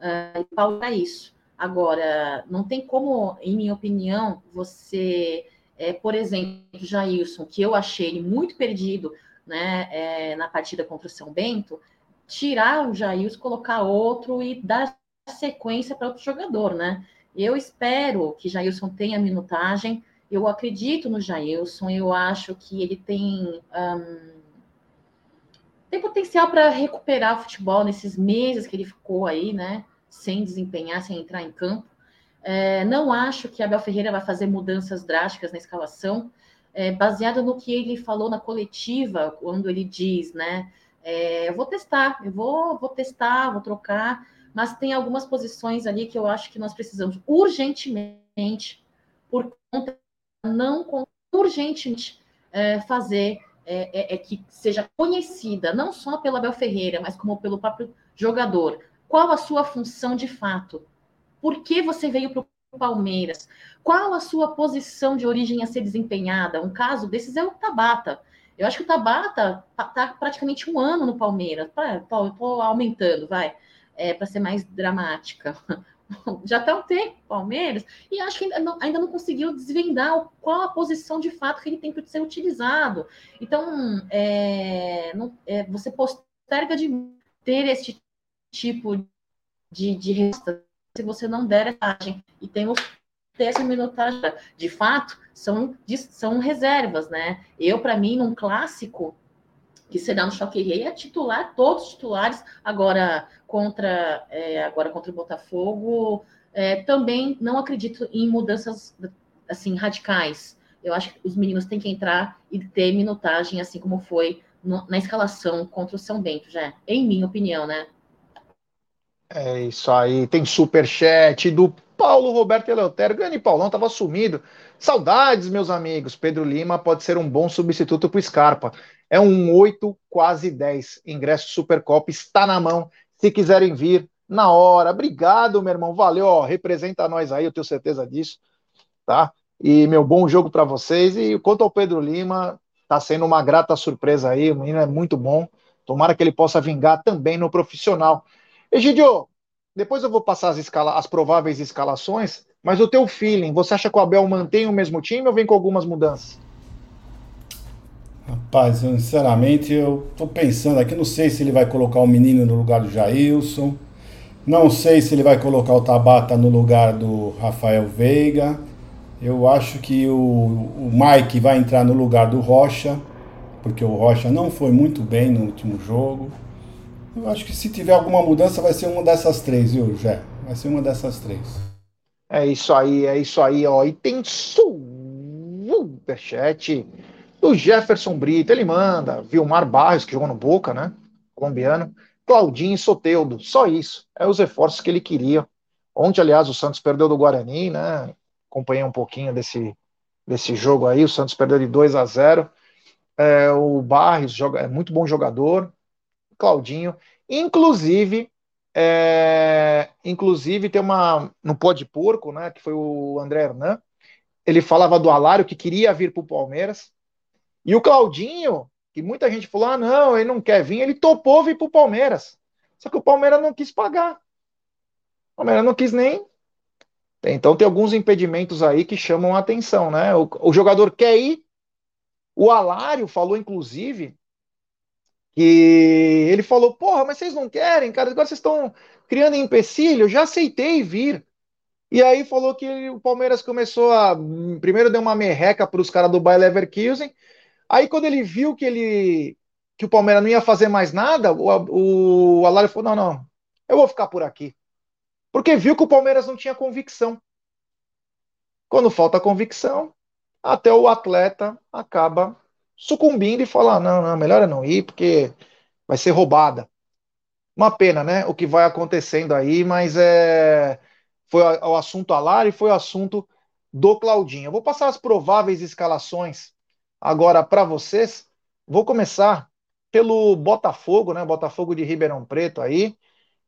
Uh, e Paulo para isso. Agora, não tem como, em minha opinião, você, é, por exemplo, Jailson, que eu achei ele muito perdido né, é, na partida contra o São Bento, tirar o Jailson, colocar outro e dar sequência para outro jogador, né? Eu espero que Jailson tenha minutagem, eu acredito no Jailson, eu acho que ele tem, um, tem potencial para recuperar o futebol nesses meses que ele ficou aí, né? Sem desempenhar, sem entrar em campo. É, não acho que Abel Ferreira vai fazer mudanças drásticas na escalação, é, baseado no que ele falou na coletiva, quando ele diz, né? É, eu vou testar, eu vou, vou testar, vou trocar, mas tem algumas posições ali que eu acho que nós precisamos urgentemente, por conta não urgentemente é, fazer é, é, é, que seja conhecida, não só pela Abel Ferreira, mas como pelo próprio jogador. Qual a sua função de fato? Por que você veio para o Palmeiras? Qual a sua posição de origem a ser desempenhada? Um caso desses é o Tabata. Eu acho que o Tabata está praticamente um ano no Palmeiras. Estou aumentando, vai, é, para ser mais dramática. já está um tempo, Palmeiras, e acho que ainda não, ainda não conseguiu desvendar qual a posição de fato que ele tem que ser utilizado. Então, é, não, é, você posterga de ter esse tipo de, de resposta se você não der essa imagem. E temos essa minutagem. De fato, são, são reservas, né? Eu, para mim, num clássico, que será no Choque Rei, é titular, todos titulares, agora contra, é, agora contra o Botafogo. É, também não acredito em mudanças assim radicais. Eu acho que os meninos têm que entrar e ter minutagem, assim como foi no, na escalação contra o São Bento, já. Em minha opinião, né? É isso aí. Tem super chat do Paulo Roberto Eleutério. Grande Paulão, tava sumido. Saudades, meus amigos. Pedro Lima pode ser um bom substituto para o Scarpa. É um 8, quase 10. Ingresso Supercopa está na mão. Se quiserem vir, na hora. Obrigado, meu irmão. Valeu, ó. Representa nós aí, eu tenho certeza disso. Tá? E meu bom jogo para vocês. E quanto ao Pedro Lima, tá sendo uma grata surpresa aí. O menino é muito bom. Tomara que ele possa vingar também no profissional. Egidio, depois eu vou passar as, escala, as prováveis escalações, mas o teu feeling, você acha que o Abel mantém o mesmo time ou vem com algumas mudanças? Rapaz, eu, sinceramente, eu tô pensando aqui, não sei se ele vai colocar o menino no lugar do Jailson, não sei se ele vai colocar o Tabata no lugar do Rafael Veiga. Eu acho que o, o Mike vai entrar no lugar do Rocha, porque o Rocha não foi muito bem no último jogo. Eu acho que se tiver alguma mudança vai ser uma dessas três, viu, Jé? Vai ser uma dessas três. É isso aí, é isso aí, ó. E tem superchat do Jefferson Brito, ele manda, Vilmar Barros, que jogou no Boca, né? Colombiano, Claudinho e Soteudo, só isso. É os reforços que ele queria. Ontem, aliás, o Santos perdeu do Guarani, né? Acompanhei um pouquinho desse, desse jogo aí, o Santos perdeu de 2 a 0. É, o Barros joga, é muito bom jogador, Claudinho, inclusive é, inclusive tem uma no pó de porco, né, que foi o André Hernan, ele falava do Alário que queria vir para o Palmeiras, e o Claudinho, que muita gente falou: ah, não, ele não quer vir, ele topou vir para o Palmeiras. Só que o Palmeiras não quis pagar. O Palmeiras não quis nem. Então tem alguns impedimentos aí que chamam a atenção, né? O, o jogador quer ir. O Alário falou, inclusive, ele falou: porra, mas vocês não querem, cara, agora vocês estão criando empecilho, eu já aceitei vir. E aí falou que o Palmeiras começou a. Primeiro deu uma merreca para os caras do Bayer Leverkusen, Aí quando ele viu que ele que o Palmeiras não ia fazer mais nada, o, o Alário falou: não, não, eu vou ficar por aqui. Porque viu que o Palmeiras não tinha convicção. Quando falta convicção, até o atleta acaba sucumbindo e fala: ah, não, não, melhor é não ir, porque vai ser roubada. Uma pena, né? O que vai acontecendo aí, mas é foi o assunto Alário e foi o assunto do Claudinho. Eu vou passar as prováveis escalações Agora, para vocês, vou começar pelo Botafogo, né? Botafogo de Ribeirão Preto aí,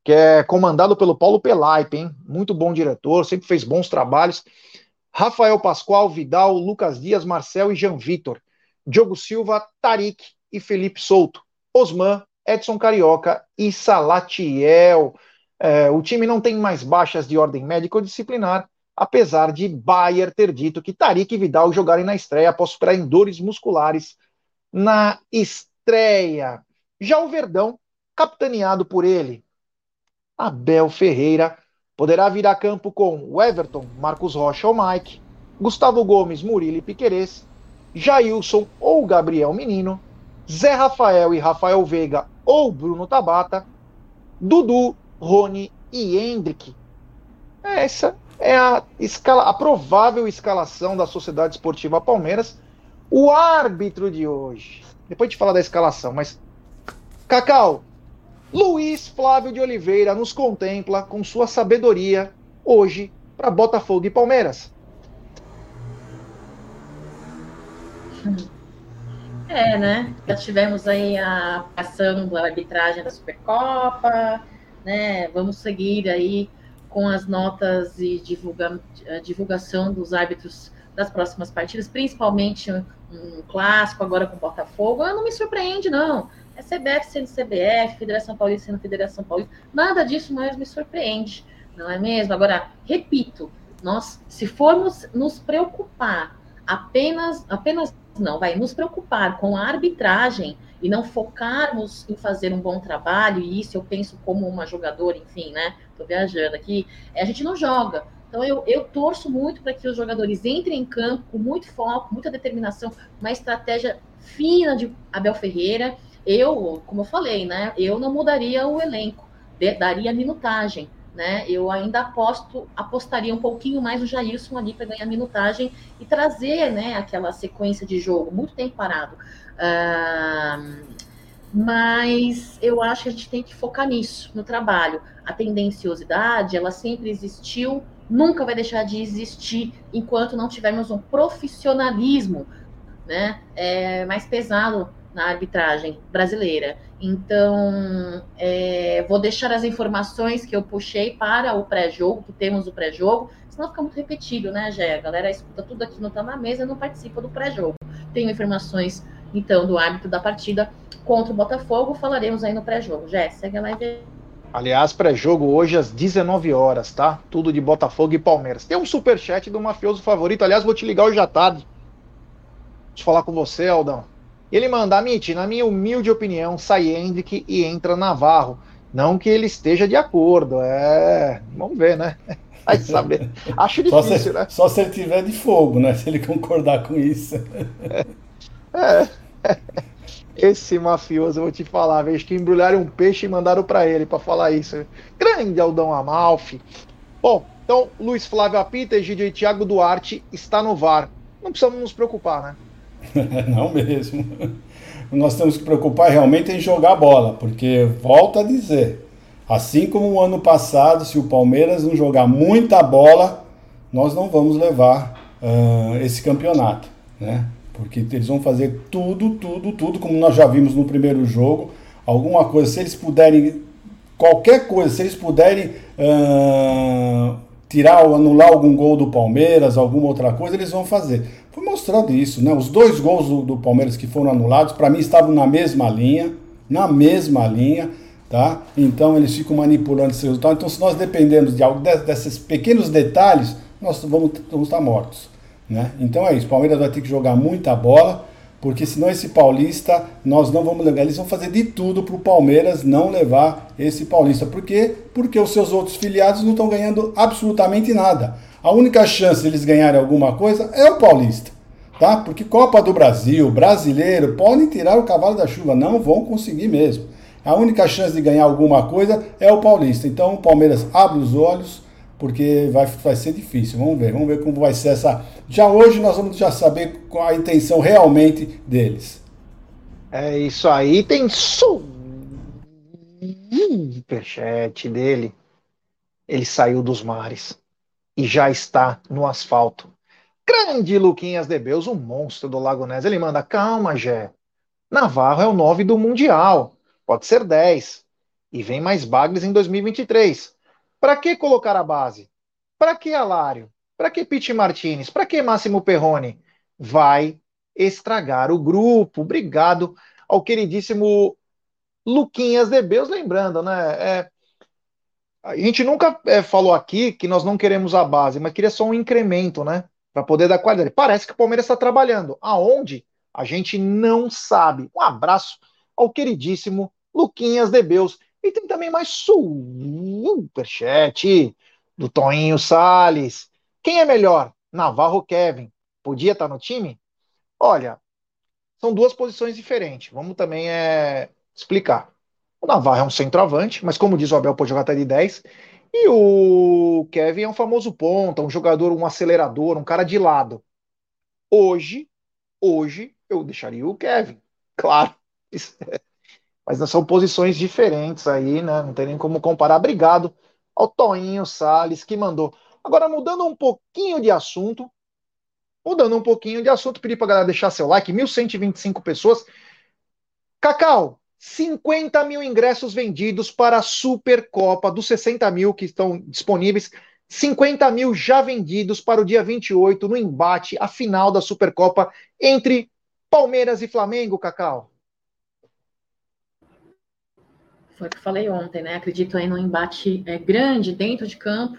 que é comandado pelo Paulo Pelaipe, hein? Muito bom diretor, sempre fez bons trabalhos. Rafael Pascoal, Vidal, Lucas Dias, Marcel e Jean Vitor. Diogo Silva, Tarik e Felipe Souto. Osman, Edson Carioca e Salatiel. É, o time não tem mais baixas de ordem médico-disciplinar apesar de Bayer ter dito que Tarik e Vidal jogarem na estreia após superarem dores musculares na estreia. Já o Verdão, capitaneado por ele, Abel Ferreira, poderá vir a campo com Everton, Marcos Rocha ou Mike, Gustavo Gomes, Murilo e Piquerez, Jailson ou Gabriel Menino, Zé Rafael e Rafael Veiga ou Bruno Tabata, Dudu, Rony e Hendrick. Essa é a, escala, a provável escalação da Sociedade Esportiva Palmeiras. O árbitro de hoje. Depois de falar da escalação, mas. Cacau, Luiz Flávio de Oliveira nos contempla com sua sabedoria hoje para Botafogo e Palmeiras. É, né? Já tivemos aí a ação da arbitragem da Supercopa, né? Vamos seguir aí com as notas e divulga, divulgação dos árbitros das próximas partidas, principalmente um clássico agora com o Botafogo, não me surpreende, não. É CBF sendo CBF, Federação Paulista sendo Federação Paulista, nada disso mais me surpreende. não é mesmo? Agora, repito, nós, se formos nos preocupar apenas, apenas não, vai nos preocupar com a arbitragem e não focarmos em fazer um bom trabalho, e isso eu penso como uma jogadora, enfim, né? Tô viajando aqui, a gente não joga. Então eu, eu torço muito para que os jogadores entrem em campo com muito foco, muita determinação, uma estratégia fina de Abel Ferreira. Eu, como eu falei, né? Eu não mudaria o elenco, daria minutagem né? Eu ainda aposto, apostaria um pouquinho mais no Jailson ali para ganhar minutagem e trazer, né, aquela sequência de jogo, muito tempo parado. Uh, mas eu acho que a gente tem que focar nisso, no trabalho. A tendenciosidade, ela sempre existiu, nunca vai deixar de existir enquanto não tivermos um profissionalismo, né, é, mais pesado na arbitragem brasileira. Então, é, vou deixar as informações que eu puxei para o pré-jogo, que temos o pré-jogo, senão fica muito repetido, né, Gé? A galera escuta tudo aqui, não está na mesa não participa do pré-jogo. Tenho informações, então, do árbitro da partida contra o Botafogo, falaremos aí no pré-jogo. Jé, segue a live Aliás, pré-jogo hoje às 19 horas, tá? Tudo de Botafogo e Palmeiras. Tem um superchat do mafioso favorito. Aliás, vou te ligar hoje à tarde. Deixa eu falar com você, Aldão. Ele manda, Amit, na minha humilde opinião, sai Hendrick e entra Navarro. Não que ele esteja de acordo, é. Vamos ver, né? Vai saber. Acho difícil, só se, né? Só se ele tiver de fogo, né? Se ele concordar com isso. É. é. Esse mafioso, eu vou te falar, vejo que embrulharam um peixe e mandaram para ele para falar isso. Grande Aldão Amalfi. Bom, então, Luiz Flávio Apita e Gidio Thiago Duarte está no VAR. Não precisamos nos preocupar, né? Não mesmo. Nós temos que preocupar realmente em jogar bola, porque volto a dizer, assim como o ano passado, se o Palmeiras não jogar muita bola, nós não vamos levar uh, esse campeonato, né? Porque eles vão fazer tudo, tudo, tudo, como nós já vimos no primeiro jogo. Alguma coisa, se eles puderem, qualquer coisa, se eles puderem uh, tirar ou anular algum gol do Palmeiras, alguma outra coisa, eles vão fazer. Foi mostrado isso, né? Os dois gols do, do Palmeiras que foram anulados, para mim estavam na mesma linha, na mesma linha, tá? Então eles ficam manipulando esse resultado. Então, se nós dependemos de algo desses pequenos detalhes, nós vamos, vamos estar mortos, né? Então é isso. O Palmeiras vai ter que jogar muita bola porque senão esse paulista nós não vamos levar. Eles vão fazer de tudo para o Palmeiras não levar esse paulista. Por quê? Porque os seus outros filiados não estão ganhando absolutamente nada. A única chance de eles ganharem alguma coisa é o paulista. Tá? Porque Copa do Brasil, brasileiro, podem tirar o cavalo da chuva, não vão conseguir mesmo. A única chance de ganhar alguma coisa é o paulista. Então o Palmeiras abre os olhos porque vai, vai ser difícil. Vamos ver, vamos ver como vai ser essa. Já hoje nós vamos já saber qual a intenção realmente deles. É isso aí, tem superchat dele. Ele saiu dos mares e já está no asfalto. Grande Luquinhas de Beus, um monstro do Lago Ness. Ele manda, calma, Gé. Navarro é o 9 do Mundial. Pode ser 10. E vem mais Bagres em 2023. Para que colocar a base? Para que Alário? Para que Pete Martinez? Para que Máximo Perrone? Vai estragar o grupo. Obrigado ao queridíssimo Luquinhas de Beus, lembrando, né? É, a gente nunca é, falou aqui que nós não queremos a base, mas queria só um incremento, né? Para poder dar qualidade. Parece que o Palmeiras está trabalhando. Aonde? A gente não sabe. Um abraço ao queridíssimo Luquinhas de Beus. E tem também mais superchat do Toninho Salles. Quem é melhor? Navarro ou Kevin? Podia estar no time? Olha, são duas posições diferentes. Vamos também é, explicar. O Navarro é um centroavante, mas como diz o Abel, pode jogar até de 10. E o Kevin é um famoso ponta, um jogador, um acelerador, um cara de lado. Hoje, hoje, eu deixaria o Kevin. Claro. Mas são posições diferentes aí, né? Não tem nem como comparar. Obrigado ao Toninho Salles que mandou. Agora, mudando um pouquinho de assunto, mudando um pouquinho de assunto, pedi para galera deixar seu like, 1.125 pessoas. Cacau, 50 mil ingressos vendidos para a Supercopa, dos 60 mil que estão disponíveis, 50 mil já vendidos para o dia 28, no embate, a final da Supercopa entre Palmeiras e Flamengo, Cacau. Foi o que eu falei ontem, né? Acredito aí num embate é, grande dentro de campo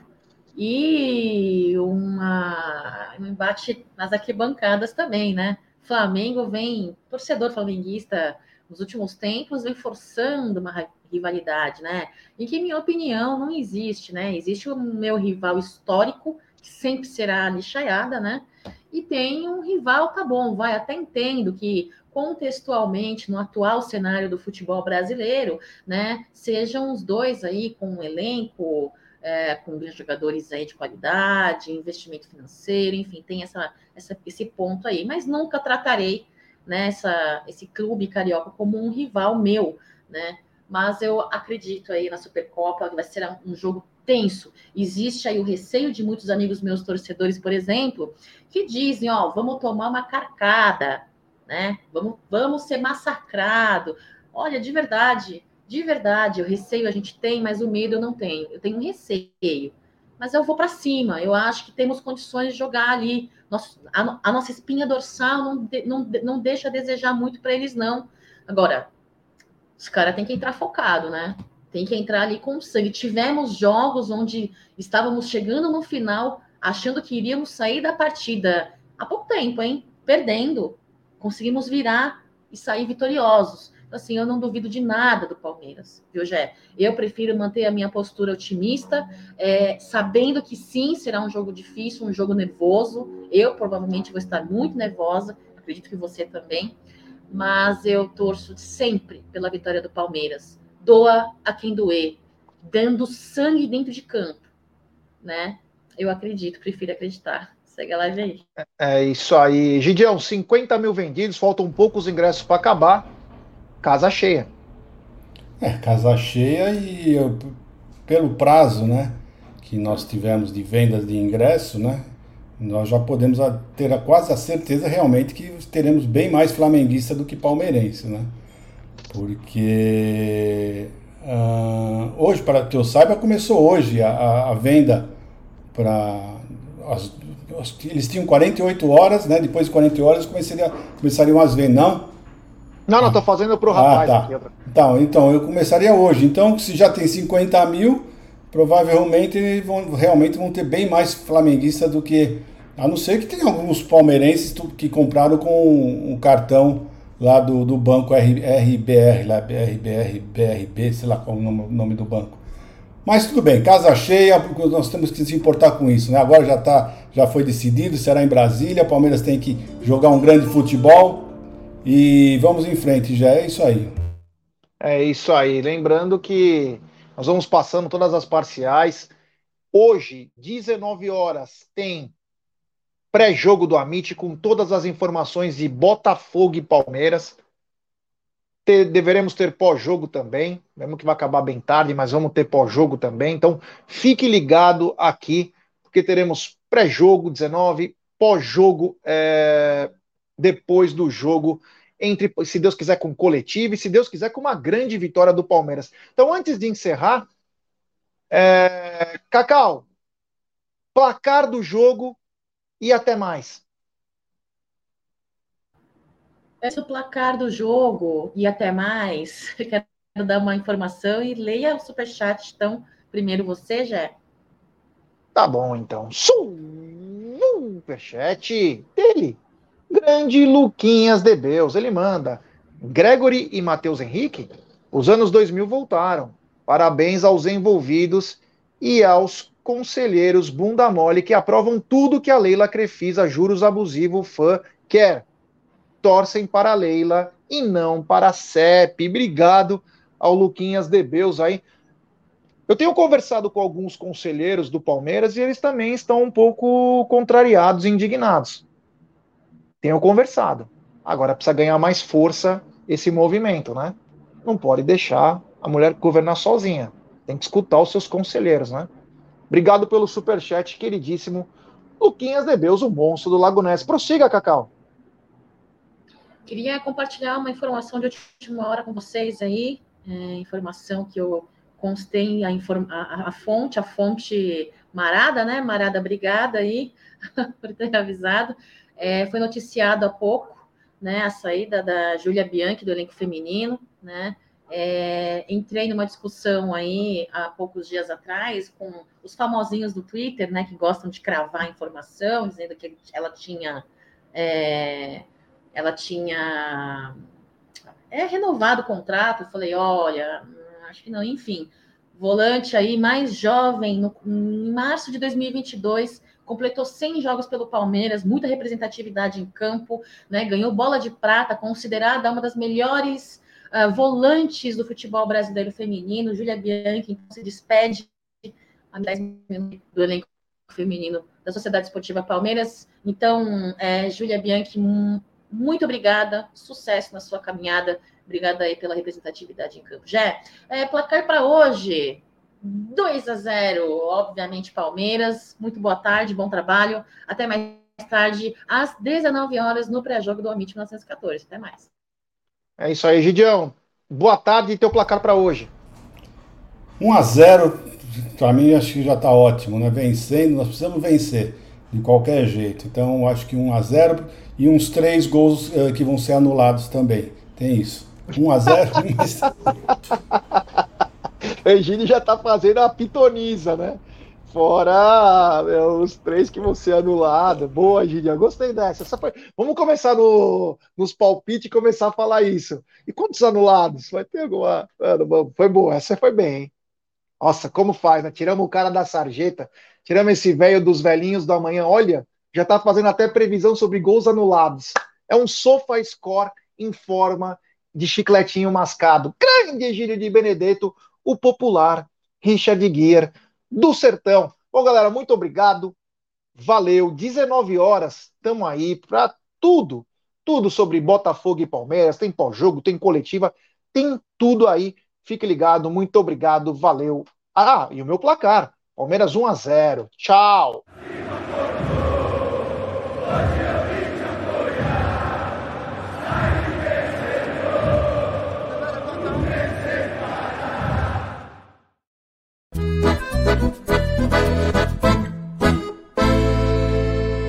e uma, um embate nas arquibancadas também, né? Flamengo vem, torcedor flamenguista, nos últimos tempos, vem forçando uma rivalidade, né? E que, minha opinião, não existe, né? Existe o meu rival histórico, que sempre será a lixaiada, né? E tem um rival, tá bom, vai, até entendo que contextualmente no atual cenário do futebol brasileiro, né, sejam os dois aí com um elenco é, com jogadores aí de qualidade, investimento financeiro, enfim, tem essa, essa, esse ponto aí. Mas nunca tratarei né, essa, esse clube carioca como um rival meu, né? Mas eu acredito aí na Supercopa, vai ser um jogo tenso. Existe aí o receio de muitos amigos meus torcedores, por exemplo, que dizem, ó, vamos tomar uma carcada, né? Vamos, vamos ser massacrado. Olha, de verdade, de verdade, o receio a gente tem, mas o medo eu não tenho. Eu tenho receio. Mas eu vou para cima. Eu acho que temos condições de jogar ali. Nosso, a, a, nossa espinha dorsal não, de, não, não deixa a desejar muito para eles, não. Agora, os caras têm que entrar focado, né? Tem que entrar ali com sangue. Tivemos jogos onde estávamos chegando no final, achando que iríamos sair da partida há pouco tempo, hein? Perdendo. Conseguimos virar e sair vitoriosos assim, eu não duvido de nada do Palmeiras, viu, Gé? Eu prefiro manter a minha postura otimista, é, sabendo que sim, será um jogo difícil, um jogo nervoso. Eu provavelmente vou estar muito nervosa, acredito que você também, mas eu torço sempre pela vitória do Palmeiras. Doa a quem doer, dando sangue dentro de campo, né? Eu acredito, prefiro acreditar. Segue a live aí. É isso aí. Gideão, 50 mil vendidos, faltam poucos ingressos para acabar casa cheia. É, casa cheia e eu, pelo prazo, né, que nós tivemos de vendas de ingresso, né, nós já podemos ter a, quase a certeza realmente que teremos bem mais flamenguista do que palmeirense, né? Porque uh, hoje, para que eu saiba, começou hoje a, a, venda para eles tinham 48 horas, né? Depois de 48 horas começaria, começariam as vendas. Não, não, não, tô fazendo pro rapaz ah, tá. Então, então, eu começaria hoje. Então, se já tem 50 mil, provavelmente vão, realmente vão ter bem mais flamenguistas do que. A não ser que tem alguns palmeirenses que compraram com um cartão lá do, do banco RBR, lá, BRBR, BRB, sei lá qual é o nome, nome do banco. Mas tudo bem, casa cheia, porque nós temos que se importar com isso, né? Agora já, tá, já foi decidido, será em Brasília, Palmeiras tem que jogar um grande futebol, e vamos em frente, já é isso aí. É isso aí. Lembrando que nós vamos passando todas as parciais. Hoje, 19 horas, tem pré-jogo do Amit com todas as informações de Botafogo e Palmeiras. Deveremos ter pós-jogo também, mesmo que vai acabar bem tarde, mas vamos ter pós-jogo também. Então, fique ligado aqui, porque teremos pré-jogo 19, pós-jogo é, depois do jogo entre, se Deus quiser, com coletivo e se Deus quiser, com uma grande vitória do Palmeiras. Então, antes de encerrar, é... Cacau, placar do jogo e até mais. Esse é o placar do jogo e até mais. Quero dar uma informação e leia o superchat. Então, primeiro você, Jé. Tá bom, então. Superchat dele, Grande Luquinhas de Beus, ele manda. Gregory e Matheus Henrique, os anos 2000 voltaram. Parabéns aos envolvidos e aos conselheiros bunda mole que aprovam tudo que a Leila Crefisa, juros abusivo, fã quer. Torcem para a Leila e não para a CEP. Obrigado ao Luquinhas de Beus aí. Eu tenho conversado com alguns conselheiros do Palmeiras e eles também estão um pouco contrariados e indignados tenham conversado. Agora precisa ganhar mais força esse movimento, né? Não pode deixar a mulher governar sozinha. Tem que escutar os seus conselheiros, né? Obrigado pelo superchat, queridíssimo Luquinhas Debeus, o monstro do Lago Ness. Prossiga, Cacau. Queria compartilhar uma informação de última hora com vocês aí. É, informação que eu constei a, inform a, a, fonte, a fonte Marada, né? Marada, obrigada aí por ter avisado. É, foi noticiado há pouco né, a saída da Júlia Bianchi do elenco feminino, né? É, entrei numa discussão aí há poucos dias atrás com os famosinhos do Twitter, né, que gostam de cravar informação, dizendo que ela tinha é, ela tinha é, renovado o contrato. Eu falei, olha, hum, acho que não, enfim. Volante aí mais jovem, no, em março de 2022, completou 100 jogos pelo Palmeiras, muita representatividade em campo, né? Ganhou bola de prata, considerada uma das melhores uh, volantes do futebol brasileiro feminino, Júlia Bianchi, então, se despede a 10 minutos do elenco feminino da Sociedade Esportiva Palmeiras. Então, é, Júlia Bianchi, muito obrigada, sucesso na sua caminhada, obrigada aí pela representatividade em campo. Jé, é, placar para hoje, 2 a 0, obviamente Palmeiras. Muito boa tarde, bom trabalho. Até mais tarde, às 19 horas, no pré-jogo do Amit 1914. Até mais. É isso aí, Gidião. Boa tarde e teu placar para hoje. 1 a 0 para mim acho que já está ótimo, né? Vencendo, nós precisamos vencer de qualquer jeito. Então acho que 1 a 0 e uns três gols uh, que vão ser anulados também. Tem isso. 1 a 0 O Egídio já está fazendo a pitoniza, né? Fora meu, os três que vão ser anulados. Boa, Gideon. Gostei dessa. Foi... Vamos começar no, nos palpites e começar a falar isso. E quantos anulados? Vai ter alguma. Foi boa. Essa foi bem, hein? Nossa, como faz, né? Tiramos o cara da sarjeta, tiramos esse velho dos velhinhos da manhã. Olha, já tá fazendo até previsão sobre gols anulados. É um sofa score em forma de chicletinho mascado. Grande Egílio de Benedetto, o popular Richard Guier do Sertão. Bom, galera, muito obrigado. Valeu. 19 horas, estamos aí para tudo. Tudo sobre Botafogo e Palmeiras. Tem pós-jogo, tem coletiva, tem tudo aí. Fique ligado. Muito obrigado. Valeu. Ah, e o meu placar. Palmeiras 1 a 0. Tchau.